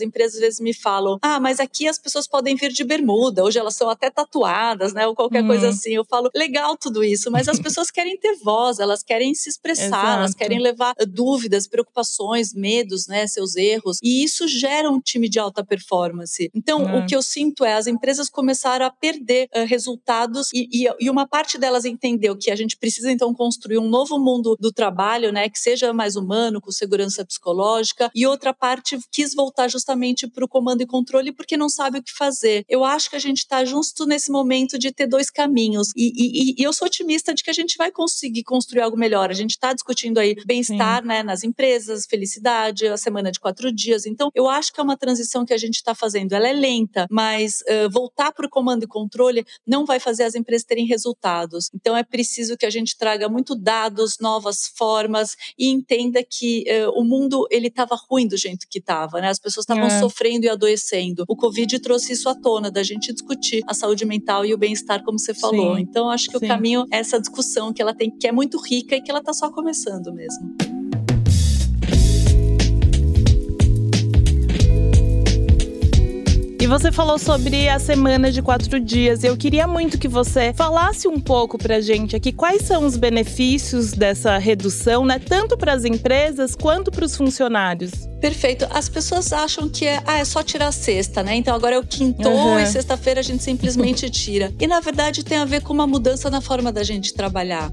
empresas às vezes me falam: "Ah, mas aqui as pessoas podem vir de bermuda, hoje elas são até tatuadas, né, ou qualquer uhum. coisa assim". Eu falo: "Legal tudo isso, mas as [laughs] pessoas querem ter voz, elas querem se expressar, Exato. elas querem levar dúvidas, preocupações, medos, né, seus erros, e isso gera um time de alta performance. Então, o que eu sinto é as empresas começaram a perder uh, resultados e, e, e, uma parte delas entendeu que a gente precisa então construir um novo mundo do trabalho, né, que seja mais humano, com segurança psicológica, e outra parte quis voltar justamente para o comando e controle porque não sabe o que fazer. Eu acho que a gente está justo nesse momento de ter dois caminhos e, e eu sou otimista de que a gente vai conseguir construir algo melhor. A gente está discutindo aí bem-estar, né, nas empresas, felicidade, a semana de quatro dias. Então, eu acho que é uma transição que a gente está fazendo. Ela é lenta, mas uh, voltar para o comando e controle não vai fazer as empresas terem resultados. Então, é preciso que a gente traga muito dados, novas formas e entenda que uh, o mundo ele estava ruim do jeito que estava, né? As pessoas estavam é. sofrendo e adoecendo. O Covid trouxe isso à tona, da gente discutir a saúde mental e o bem-estar, como você falou. Sim. Então, acho que Sim. o caminho é essa discussão que ela tem, que é muito rica e que ela está só começando mesmo. Você falou sobre a semana de quatro dias. Eu queria muito que você falasse um pouco pra gente aqui quais são os benefícios dessa redução, né? Tanto para as empresas quanto para os funcionários. Perfeito. As pessoas acham que é, ah, é só tirar a sexta, né? Então agora é o quinto uhum. e sexta-feira a gente simplesmente tira. E na verdade tem a ver com uma mudança na forma da gente trabalhar.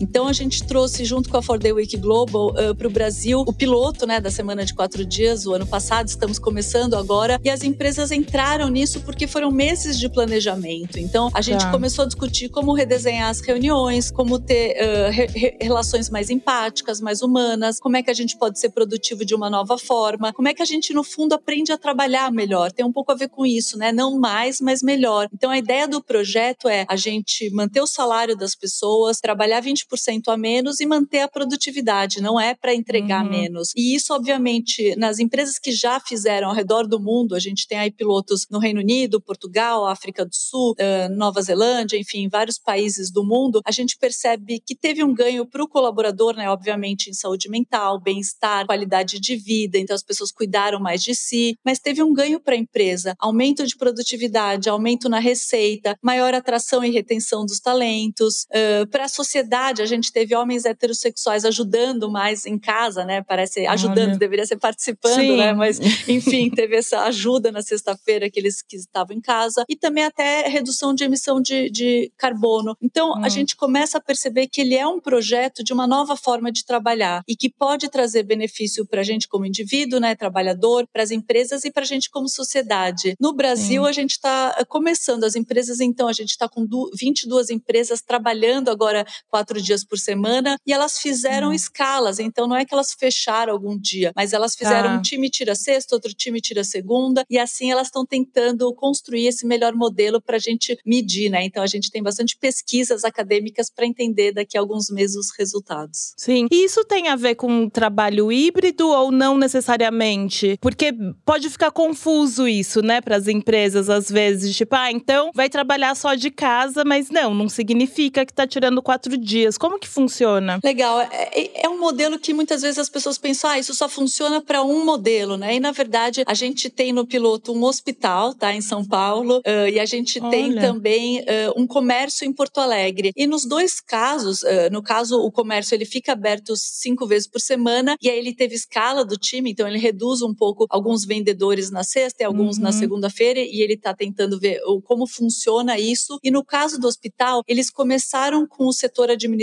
Então a gente trouxe junto com a For Day Week Global uh, para o Brasil o piloto né, da semana de quatro dias, o ano passado, estamos começando agora, e as empresas entraram nisso porque foram meses de planejamento. Então a gente tá. começou a discutir como redesenhar as reuniões, como ter uh, re relações mais empáticas, mais humanas, como é que a gente pode ser produtivo de uma nova forma, como é que a gente, no fundo, aprende a trabalhar melhor. Tem um pouco a ver com isso, né? Não mais, mas melhor. Então a ideia do projeto é a gente manter o salário das pessoas, trabalhar 20 20% a menos e manter a produtividade, não é para entregar uhum. menos. E isso, obviamente, nas empresas que já fizeram ao redor do mundo, a gente tem aí pilotos no Reino Unido, Portugal, África do Sul, Nova Zelândia, enfim, vários países do mundo, a gente percebe que teve um ganho para o colaborador, né? Obviamente, em saúde mental, bem-estar, qualidade de vida, então as pessoas cuidaram mais de si, mas teve um ganho para a empresa, aumento de produtividade, aumento na receita, maior atração e retenção dos talentos, uh, para a sociedade a gente teve homens heterossexuais ajudando mais em casa, né? Parece ajudando, Olha. deveria ser participando, né? Sim. né? Mas, [laughs] enfim, teve essa ajuda na sexta-feira, aqueles que estavam em casa, e também até redução de emissão de, de carbono. Então, hum. a gente começa a perceber que ele é um projeto de uma nova forma de trabalhar e que pode trazer benefício para a gente como indivíduo, né? Trabalhador, para as empresas e para a gente como sociedade. No Brasil, Sim. a gente está começando, as empresas, então, a gente está com 22 empresas trabalhando agora quatro dias dias por semana e elas fizeram uhum. escalas. Então não é que elas fecharam algum dia, mas elas fizeram ah. um time tira sexta, outro time tira segunda e assim elas estão tentando construir esse melhor modelo para a gente medir, né? Então a gente tem bastante pesquisas acadêmicas para entender daqui a alguns meses os resultados. Sim. E isso tem a ver com trabalho híbrido ou não necessariamente? Porque pode ficar confuso isso, né, para as empresas às vezes, tipo, ah, então vai trabalhar só de casa, mas não, não significa que está tirando quatro dias. Como que funciona? Legal. É, é, é um modelo que muitas vezes as pessoas pensam, ah, isso só funciona para um modelo, né? E na verdade a gente tem no piloto um hospital, tá, em São Paulo, uh, e a gente Olha. tem também uh, um comércio em Porto Alegre. E nos dois casos, uh, no caso o comércio ele fica aberto cinco vezes por semana e aí ele teve escala do time, então ele reduz um pouco alguns vendedores na sexta e alguns uhum. na segunda-feira e ele está tentando ver como funciona isso. E no caso do hospital, eles começaram com o setor administrativo,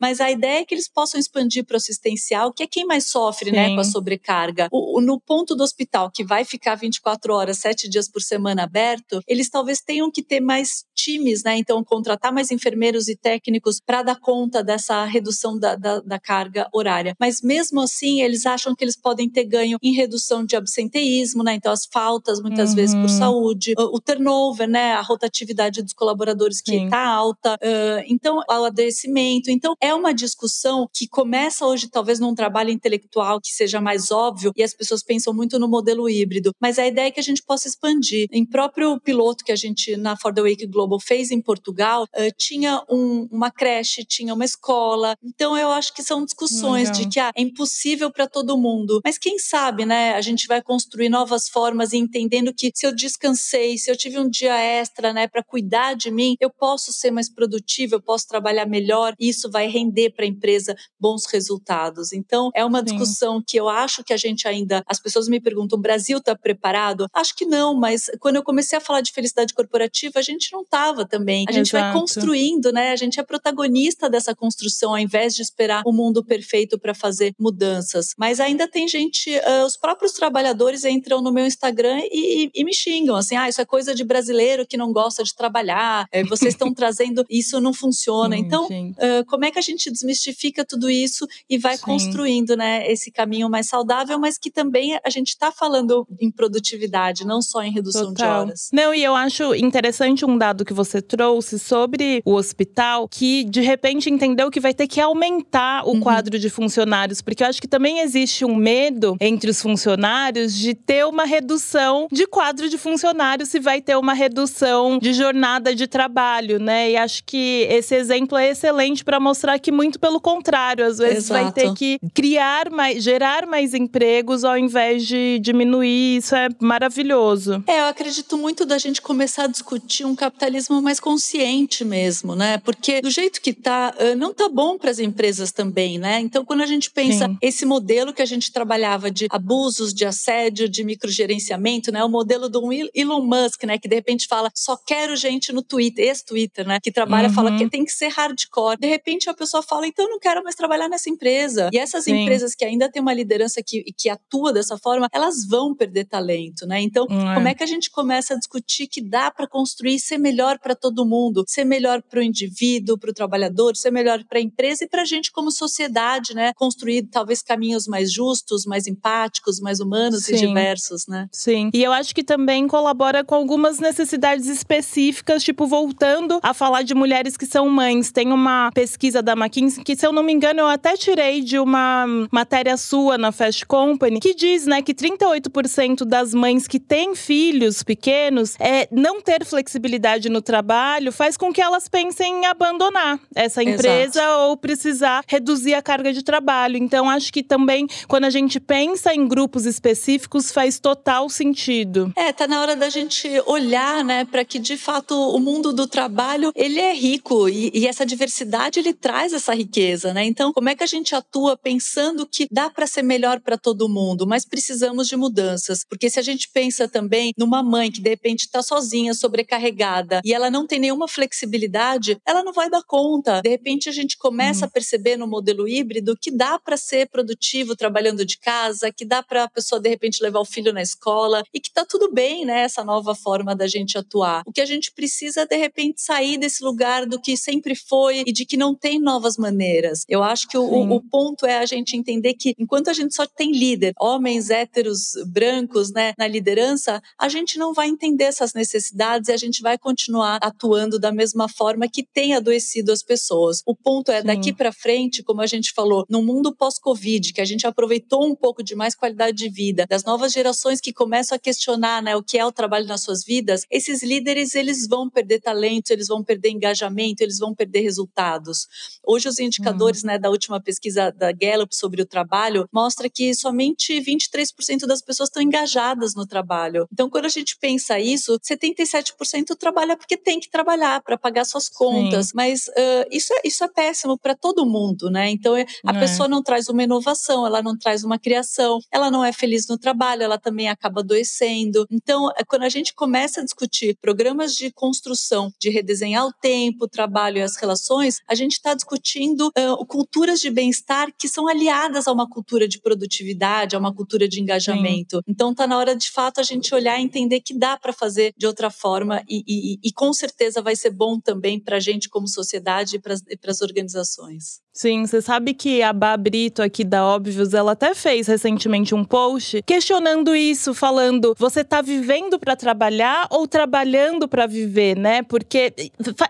mas a ideia é que eles possam expandir para o assistencial, que é quem mais sofre, né, com a sobrecarga. O, o, no ponto do hospital, que vai ficar 24 horas, 7 dias por semana aberto, eles talvez tenham que ter mais times, né? Então, contratar mais enfermeiros e técnicos para dar conta dessa redução da, da, da, carga horária. Mas mesmo assim, eles acham que eles podem ter ganho em redução de absenteísmo, né? Então, as faltas, muitas uhum. vezes, por uhum. saúde, o, o, turnover, né? A rotatividade dos colaboradores que está alta. Uh, então, o adoecimento. Então, é uma discussão que começa hoje, talvez, num trabalho intelectual que seja mais óbvio, e as pessoas pensam muito no modelo híbrido. Mas a ideia é que a gente possa expandir. Em próprio piloto que a gente, na For the Week Global, fez em Portugal, uh, tinha um, uma creche, tinha uma escola. Então, eu acho que são discussões Legal. de que ah, é impossível para todo mundo. Mas quem sabe, né? A gente vai construir novas formas e entendendo que se eu descansei, se eu tive um dia extra, né, para cuidar de mim, eu posso ser mais produtivo, eu posso trabalhar melhor e isso vai render para a empresa bons resultados. Então, é uma Sim. discussão que eu acho que a gente ainda. As pessoas me perguntam: o Brasil está preparado? Acho que não, mas quando eu comecei a falar de felicidade corporativa, a gente não estava também. A gente vai construindo, né? A gente é protagonista dessa construção, ao invés de esperar o mundo perfeito para fazer mudanças. Mas ainda tem gente, uh, os próprios trabalhadores entram no meu Instagram e, e, e, me xingam, assim, ah, isso é coisa de brasileiro que não gosta de trabalhar, é, vocês [laughs] estão trazendo, isso não funciona. Sim, então, uh, como é que a gente desmistifica tudo isso e vai sim. construindo, né, esse caminho mais saudável, mas que também a gente está falando em produtividade, não só em redução Total. de horas. Não, e eu acho interessante um dado que você trouxe sobre o hospital, que de repente entendeu que vai ter que aumentar o uhum. quadro de funcionários, porque eu acho que também existe um medo entre os funcionários de ter uma redução de quadro de funcionários se vai ter uma redução de jornada de trabalho, né? E acho que esse exemplo é excelente para mostrar que muito pelo contrário, às vezes Exato. vai ter que criar mais, gerar mais empregos ao invés de diminuir. Isso é maravilhoso. É, eu acredito muito da gente começar a discutir um capitalismo mais consciente mesmo, né? Porque do jeito que tá, não tá bom para as empresas também, né? Então, quando a gente pensa Sim. esse modelo que a gente trabalhava de abusos, de assédio, de microgerenciamento, né? O modelo do Elon Musk, né? Que de repente fala, só quero gente no Twitter, ex-Twitter, né? Que trabalha, uhum. fala que tem que ser hardcore. De repente a pessoa fala, então eu não quero mais trabalhar nessa empresa. E essas Sim. empresas que ainda têm uma liderança que, que atua dessa forma, elas vão perder talento, né? Então, uhum. como é que a gente começa a discutir que dá para construir ser melhor para todo mundo, ser melhor para o indivíduo, para o trabalhador, ser melhor para a empresa e para a gente como sociedade, né? Construir talvez caminhos mais justos, mais empáticos, mais humanos Sim. e diversos, né? Sim. E eu acho que também colabora com algumas necessidades específicas, tipo voltando a falar de mulheres que são mães. Tem uma pesquisa da McKinsey que, se eu não me engano, eu até tirei de uma matéria sua na Fast Company, que diz, né, que 38% das mães que têm filhos pequenos é não ter flexibilidade no trabalho faz com que elas pensem em abandonar essa empresa Exato. ou precisar reduzir a carga de trabalho. Então, acho que também, quando a gente pensa em grupos específicos, faz total sentido. É, tá na hora da gente olhar, né, para que de fato o mundo do trabalho ele é rico e, e, essa diversidade ele traz essa riqueza, né? Então, como é que a gente atua pensando que dá para ser melhor para todo mundo, mas precisamos de mudanças? Porque se a gente pensa também numa mãe que de repente está sozinha, sobrecarregada e ela não tem nenhuma flexibilidade, ela não vai dar conta. De repente a gente começa uhum. a perceber no modelo híbrido que dá para ser produtivo trabalhando de casa, que dá para a pessoa de repente levar o filho na escola e que tá tudo bem, né? Essa nova forma da gente atuar. O que a gente precisa é de repente sair desse lugar do que sempre foi e de que não tem novas maneiras. Eu acho que o, o, ponto é a gente entender que enquanto a gente só tem líder, homens héteros brancos, né, na liderança, a gente não vai entender essas necessidades e a gente vai continuar atuando da mesma forma que tem adoecido as pessoas. O ponto é Sim. daqui para frente, como a gente falou, no mundo pós-Covid, que a gente aproveitou um pouco de mais qualidade de vida, das novas gerações que começam a questionar, né, o que é o trabalho nas suas vidas, esses líderes eles vão perder talento, eles vão perder engajamento, eles vão perder resultados. Hoje os indicadores, hum. né, da última pesquisa da Gallup sobre o trabalho mostra que somente 23% das pessoas estão engajadas no trabalho. Então, quando a gente pensa isso, 77% trabalha porque tem que trabalhar para pagar suas contas. Sim. Mas uh, isso, é, isso é péssimo para todo mundo, né? Então, é, a é. pessoa não traz uma inovação, ela não traz uma criação, ela não é feliz no trabalho, ela também acaba adoecendo. Então, é, quando a gente começa a discutir programas de construção, de redesenhar o tempo, o trabalho e as relações, a gente está discutindo uh, culturas de bem-estar que são aliadas a uma cultura de produtividade, a uma cultura de engajamento. Sim. Então, está na hora de fato a gente olhar e entender que dá para fazer de outra forma e, e, e, com certeza vai ser bom também para a gente como sociedade e para as organizações. Sim, você sabe que a Bá Brito aqui da Óbvios, ela até fez recentemente um post questionando isso, falando: você tá vivendo para trabalhar ou trabalhando para viver, né? Porque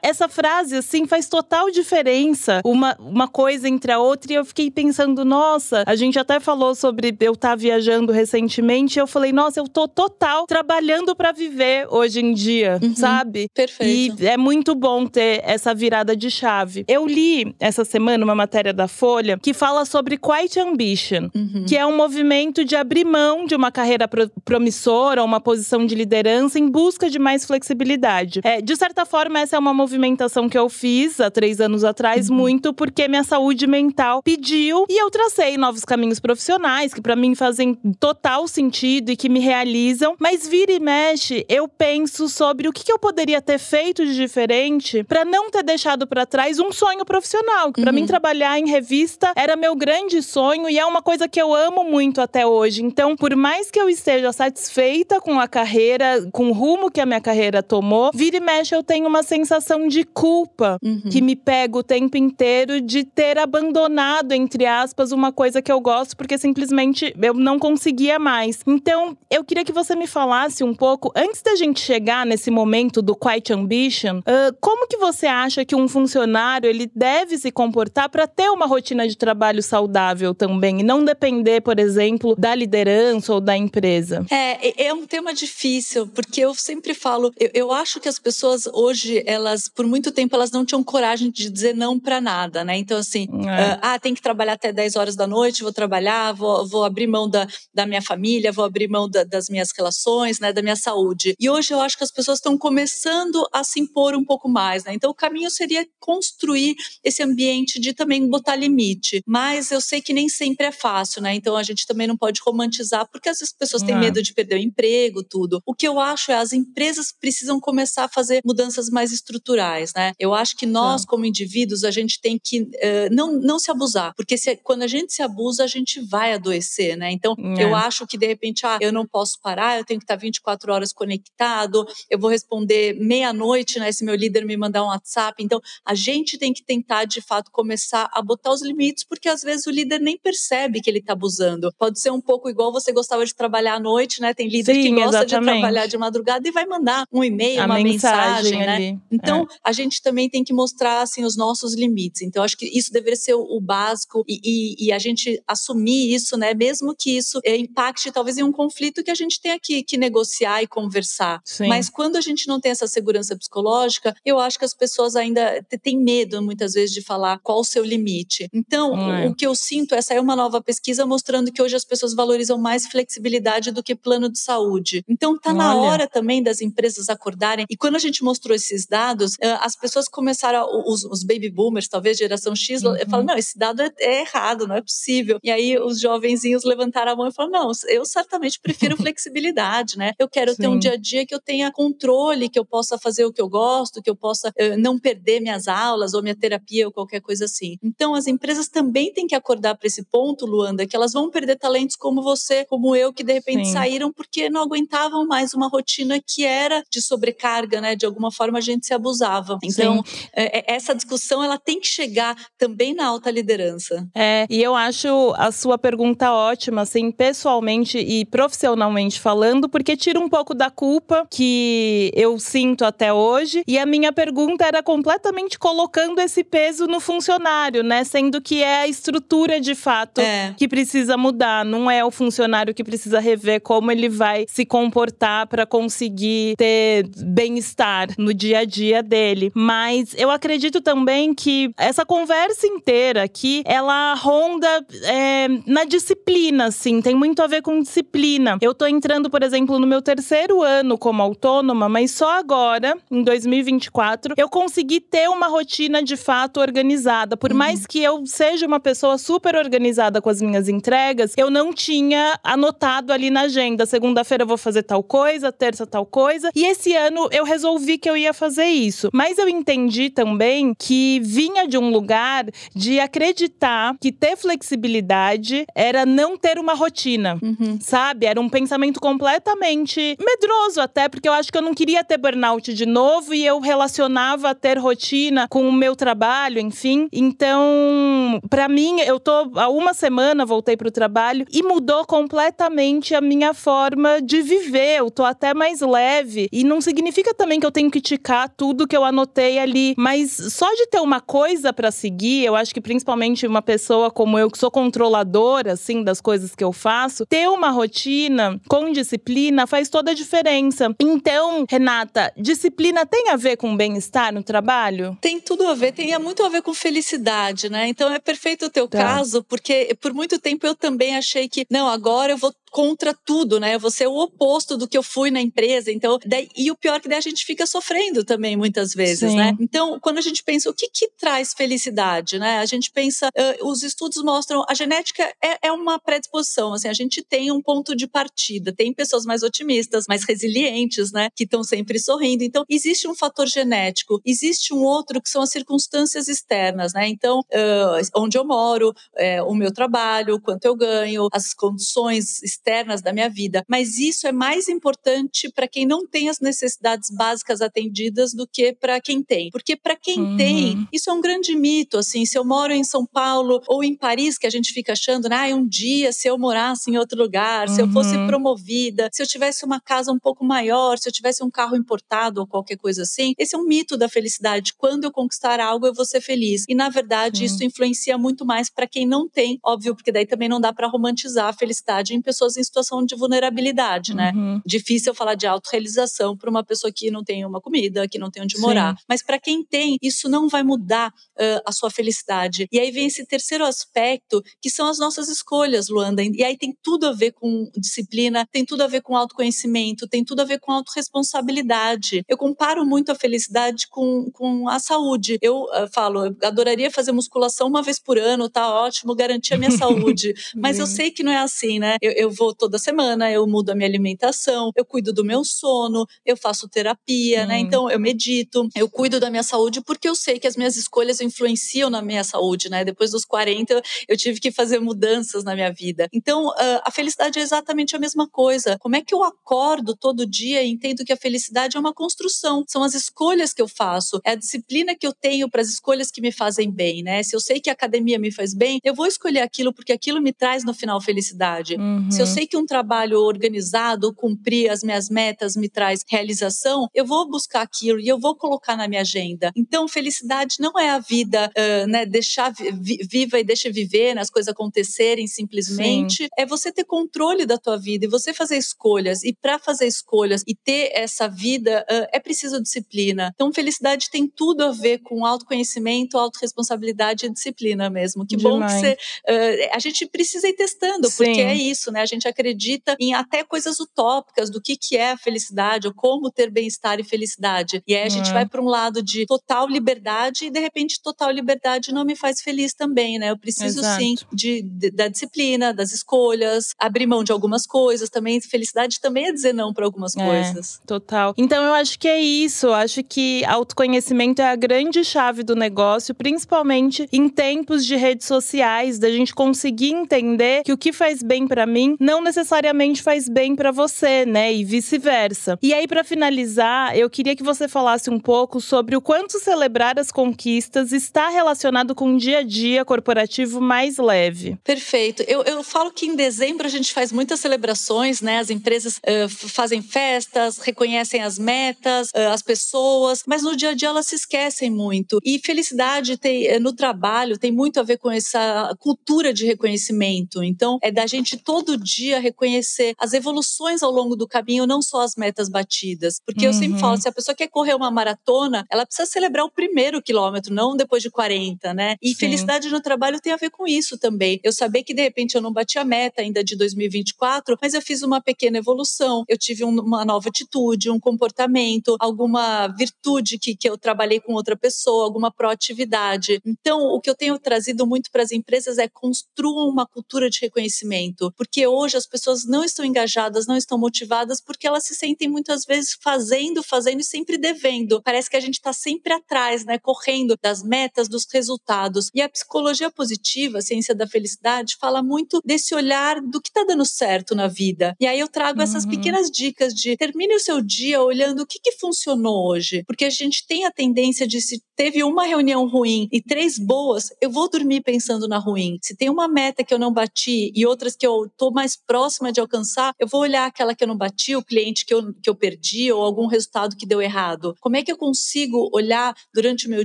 essa frase, assim, faz total diferença uma, uma coisa entre a outra. E eu fiquei pensando: nossa, a gente até falou sobre eu estar tá viajando recentemente. E eu falei: nossa, eu tô total trabalhando para viver hoje em dia, uhum, sabe? Perfeito. E é muito bom ter essa virada de chave. Eu li essa semana uma matéria da Folha que fala sobre Quiet Ambition, uhum. que é um movimento de abrir mão de uma carreira pro promissora, uma posição de liderança em busca de mais flexibilidade. É, de certa forma, essa é uma movimentação que eu fiz há três anos atrás, uhum. muito porque minha saúde mental pediu e eu tracei novos caminhos profissionais que para mim fazem total sentido e que me realizam. Mas vira e mexe, eu penso sobre o que, que eu poderia ter feito de diferente para não ter deixado para trás um sonho profissional, que para uhum. mim trabalhar em revista era meu grande sonho e é uma coisa que eu amo muito até hoje. Então, por mais que eu esteja satisfeita com a carreira, com o rumo que a minha carreira tomou, vira e mexe eu tenho uma sensação de culpa uhum. que me pega o tempo inteiro de ter abandonado, entre aspas, uma coisa que eu gosto porque simplesmente eu não conseguia mais. Então, eu queria que você me falasse um pouco, antes da gente chegar nesse momento do Quiet Ambition, uh, como que você acha que um funcionário ele deve se comportar para ter uma rotina de trabalho saudável também e não depender, por exemplo, da liderança ou da empresa? É, é um tema difícil, porque eu sempre falo, eu, eu acho que as pessoas hoje, elas, por muito tempo, elas não tinham coragem de dizer não para nada, né? Então, assim, é. uh, ah, tem que trabalhar até 10 horas da noite, vou trabalhar, vou, vou abrir mão da, da minha família, vou abrir mão da, das minhas relações, né, da minha saúde. E hoje eu acho que as pessoas estão começando a se impor um pouco mais, né? Então, o caminho seria construir esse ambiente de também botar limite. Mas eu sei que nem sempre é fácil, né? Então a gente também não pode romantizar, porque às vezes as pessoas têm é. medo de perder o emprego, tudo. O que eu acho é as empresas precisam começar a fazer mudanças mais estruturais, né? Eu acho que nós, é. como indivíduos, a gente tem que uh, não, não se abusar, porque se, quando a gente se abusa, a gente vai adoecer, né? Então é. eu acho que de repente, ah, eu não posso parar, eu tenho que estar 24 horas conectado, eu vou responder meia-noite, né? Se meu líder me mandar um WhatsApp. Então a gente tem que tentar de fato começar a botar os limites, porque às vezes o líder nem percebe que ele está abusando. Pode ser um pouco igual você gostava de trabalhar à noite, né? Tem líder Sim, que gosta exatamente. de trabalhar de madrugada e vai mandar um e-mail, uma mensagem, mensagem né? Então, é. a gente também tem que mostrar assim os nossos limites. Então, acho que isso deveria ser o, o básico e, e, e, a gente assumir isso, né? Mesmo que isso é, impacte talvez em um conflito que a gente tenha que, que negociar e conversar. Sim. Mas quando a gente não tem essa segurança psicológica, eu acho que as pessoas ainda têm medo muitas vezes de falar qual o seu limite. Então, é. o que eu sinto é sair uma nova pesquisa mostrando que hoje as pessoas valorizam mais flexibilidade do que plano de saúde. Então, tá Olha. na hora também das empresas acordarem. E quando a gente mostrou esses dados, as pessoas começaram, os, os baby boomers, talvez geração X, uhum. falam: não, esse dado é, é, errado, não é possível. E aí os jovenzinhos levantaram a mão e falaram: não, eu certamente prefiro [laughs] flexibilidade, né? Eu quero Sim. ter um dia a dia que eu tenha controle, que eu possa fazer o que eu gosto, que eu possa uh, não perder minhas aulas ou minha terapia ou qualquer coisa assim. Ruim. Então, as empresas também têm que acordar para esse ponto, Luanda, que elas vão perder talentos como você, como eu, que de repente Sim. saíram porque não aguentavam mais uma rotina que era de sobrecarga, né? De alguma forma a gente se abusava. Então, é, é, essa discussão ela tem que chegar também na alta liderança. É, e eu acho a sua pergunta ótima, assim, pessoalmente e profissionalmente falando, porque tira um pouco da culpa que eu sinto até hoje. E a minha pergunta era completamente colocando esse peso no funcionário, né? Sendo que é a estrutura de fato é. que precisa mudar, não é o funcionário que precisa rever como ele vai se comportar para conseguir ter bem-estar no dia a dia dele. Mas eu acredito também que essa conversa inteira aqui, ela ronda é, na disciplina, assim, tem muito a ver com disciplina. Eu tô entrando, por exemplo, no meu terceiro ano como autônoma, mas só agora, em 2024, eu consegui ter uma rotina de fato organizada. Por uhum. mais que eu seja uma pessoa super organizada com as minhas entregas, eu não tinha anotado ali na agenda. Segunda-feira eu vou fazer tal coisa, terça tal coisa. E esse ano eu resolvi que eu ia fazer isso. Mas eu entendi também que vinha de um lugar de acreditar que ter flexibilidade era não ter uma rotina, uhum. sabe? Era um pensamento completamente medroso até, porque eu acho que eu não queria ter burnout de novo e eu relacionava ter rotina com o meu trabalho, enfim. Então, para mim, eu tô há uma semana voltei pro trabalho e mudou completamente a minha forma de viver. Eu tô até mais leve e não significa também que eu tenho que ticar tudo que eu anotei ali, mas só de ter uma coisa para seguir, eu acho que principalmente uma pessoa como eu que sou controladora assim das coisas que eu faço, ter uma rotina com disciplina faz toda a diferença. Então, Renata, disciplina tem a ver com bem-estar no trabalho? Tem tudo a ver, tem muito a ver com felicidade, né? Então é perfeito o teu tá. caso, porque por muito tempo eu também achei que não, agora eu vou contra tudo, né? Vou ser o oposto do que eu fui na empresa. Então, daí, e o pior é que daí a gente fica sofrendo também muitas vezes, Sim. né? Então, quando a gente pensa o que que traz felicidade, né? A gente pensa, uh, os estudos mostram, a genética é, é, uma predisposição, assim, a gente tem um ponto de partida. Tem pessoas mais otimistas, mais resilientes, né? Que estão sempre sorrindo. Então, existe um fator genético, existe um outro que são as circunstâncias externas, né? Então, uh, onde eu moro, uh, o meu trabalho, quanto eu ganho, as condições externas da minha vida. Mas isso é mais importante para quem não tem as necessidades básicas atendidas do que para quem tem. Porque para quem uhum. tem, isso é um grande mito. Assim, se eu moro em São Paulo ou em Paris, que a gente fica achando, ah, um dia se eu morasse em outro lugar, uhum. se eu fosse uhum. promovida, se eu tivesse uma casa um pouco maior, se eu tivesse um carro importado ou qualquer coisa assim, esse é um mito da felicidade. Quando eu conquistar algo, eu vou ser feliz. E na verdade, isso influencia muito mais para quem não tem, óbvio, porque daí também não dá para romantizar a felicidade em pessoas pessoas em situação de vulnerabilidade, né? Uhum. Difícil falar de autorrealização para uma pessoa que não tem uma comida, que não tem onde Sim. morar. Mas para quem tem, isso não vai mudar uh, a sua felicidade. E aí vem esse terceiro aspecto, que são as nossas escolhas, Luanda. E aí tem tudo a ver com disciplina, tem tudo a ver com autoconhecimento, tem tudo a ver com autorresponsabilidade. Eu comparo muito a felicidade com, com a saúde. Eu uh, falo, eu adoraria fazer musculação uma vez por ano, tá ótimo, garantir a minha [laughs] saúde. Mas eu sei que não é assim, né? Eu, eu vou toda semana, eu mudo a minha alimentação, eu cuido do meu sono, eu faço terapia, né? Então eu medito, eu cuido da minha saúde porque eu sei que as minhas escolhas influenciam na minha saúde, né? Depois dos 40, eu tive que fazer mudanças na minha vida. Então, a felicidade é exatamente a mesma coisa. Como é que eu acordo todo dia e entendo que a felicidade é uma construção? São as escolhas que eu faço, é a disciplina que eu tenho para as escolhas que me fazem bem, né? Se eu sei que a academia me faz bem, eu vou escolher aquilo porque aquilo me traz no final felicidade. Uhum. Se eu sei que um trabalho organizado, cumprir as minhas metas me traz realização, eu vou buscar aquilo e eu vou colocar na minha agenda. Então, felicidade não é a vida, uh, né, deixar vi viva e deixa viver, né, as coisas acontecerem simplesmente. Sim. É você ter controle da tua vida e você fazer escolhas. E para fazer escolhas e ter essa vida, uh, é preciso disciplina. Então, felicidade tem tudo a ver com autoconhecimento, autorresponsabilidade e disciplina mesmo. Que Demais. bom que você. Uh, a gente precisa ir testando, Sim. porque é isso, né? A gente gente acredita em até coisas utópicas do que, que é a felicidade, ou como ter bem-estar e felicidade. E aí a gente uhum. vai para um lado de total liberdade e de repente total liberdade não me faz feliz também, né? Eu preciso Exato. sim de, de, da disciplina, das escolhas, abrir mão de algumas coisas também. Felicidade também é dizer não para algumas é, coisas. Total. Então eu acho que é isso. Eu acho que autoconhecimento é a grande chave do negócio, principalmente em tempos de redes sociais, da gente conseguir entender que o que faz bem para mim não necessariamente faz bem para você, né? E vice-versa. E aí para finalizar, eu queria que você falasse um pouco sobre o quanto celebrar as conquistas está relacionado com um dia a dia corporativo mais leve. Perfeito. Eu, eu falo que em dezembro a gente faz muitas celebrações, né? As empresas uh, fazem festas, reconhecem as metas, uh, as pessoas, mas no dia a dia elas se esquecem muito. E felicidade tem, no trabalho tem muito a ver com essa cultura de reconhecimento. Então, é da gente todo dia reconhecer as evoluções ao longo do caminho, não só as metas batidas. Porque uhum. eu sempre falo, uhum. se a pessoa quer correr uma maratona, ela precisa celebrar o primeiro quilômetro, não depois de 40, né? E Sim. felicidade no trabalho tem a ver com isso também. Eu saber que de repente eu não bati a meta ainda de 2024, mas eu fiz uma pequena evolução, eu tive um, uma nova atitude, um comportamento, alguma virtude que, que eu trabalhei com outra pessoa, alguma proatividade. Então, o que eu tenho trazido muito para as empresas é construam uma cultura de reconhecimento, porque hoje as pessoas não estão engajadas, não estão motivadas, porque elas se sentem muitas vezes fazendo, fazendo e sempre devendo. Parece que a gente está sempre atrás, né, correndo das metas, dos resultados. E a psicologia positiva, a ciência da felicidade, fala muito desse olhar do que está dando certo na vida. E aí eu trago uhum. essas pequenas dicas de termine o seu dia olhando o que, que funcionou hoje, porque a gente tem a tendência de se teve uma reunião ruim e três boas, eu vou dormir pensando na ruim. Se tem uma meta que eu não bati e outras que eu tô mais próxima de alcançar, eu vou olhar aquela que eu não bati, o cliente que eu, que eu perdi ou algum resultado que deu errado. Como é que eu consigo olhar durante o meu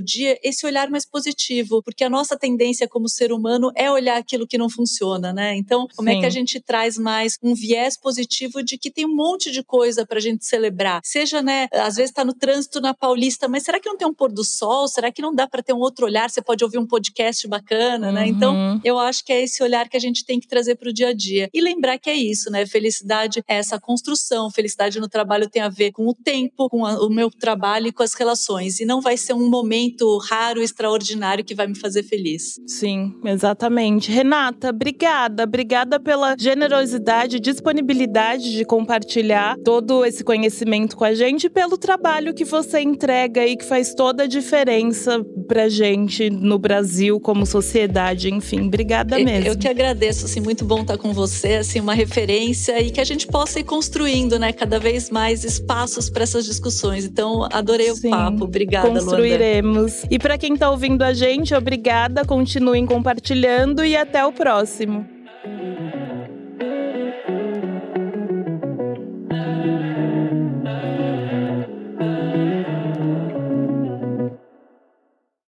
dia esse olhar mais positivo? Porque a nossa tendência como ser humano é olhar aquilo que não funciona, né? Então, como Sim. é que a gente traz mais um viés positivo de que tem um monte de coisa para a gente celebrar? Seja, né, às vezes está no trânsito na Paulista, mas será que não tem um pôr do sol? Será que não dá para ter um outro olhar? Você pode ouvir um podcast bacana, né? Então, uhum. Então, eu acho que é esse olhar que a gente tem que trazer para o dia a dia. E lembrar que é isso, né? Felicidade é essa construção, felicidade no trabalho tem a ver com o tempo, com a, o meu trabalho e com as relações. E não vai ser um momento raro, extraordinário que vai me fazer feliz. Sim, exatamente. Renata, obrigada. Obrigada pela generosidade, disponibilidade de compartilhar todo esse conhecimento com a gente, pelo trabalho que você entrega e que faz toda a diferença pra gente no Brasil como sociedade, enfim. Obrigada mesmo. Eu que agradeço, assim, muito bom estar com você, assim, uma referência e que a gente possa ir construindo, né, cada vez mais espaços para essas discussões. Então, adorei Sim, o papo. Obrigada, Construiremos. Luanda. E para quem está ouvindo a gente, obrigada, continuem compartilhando e até o próximo.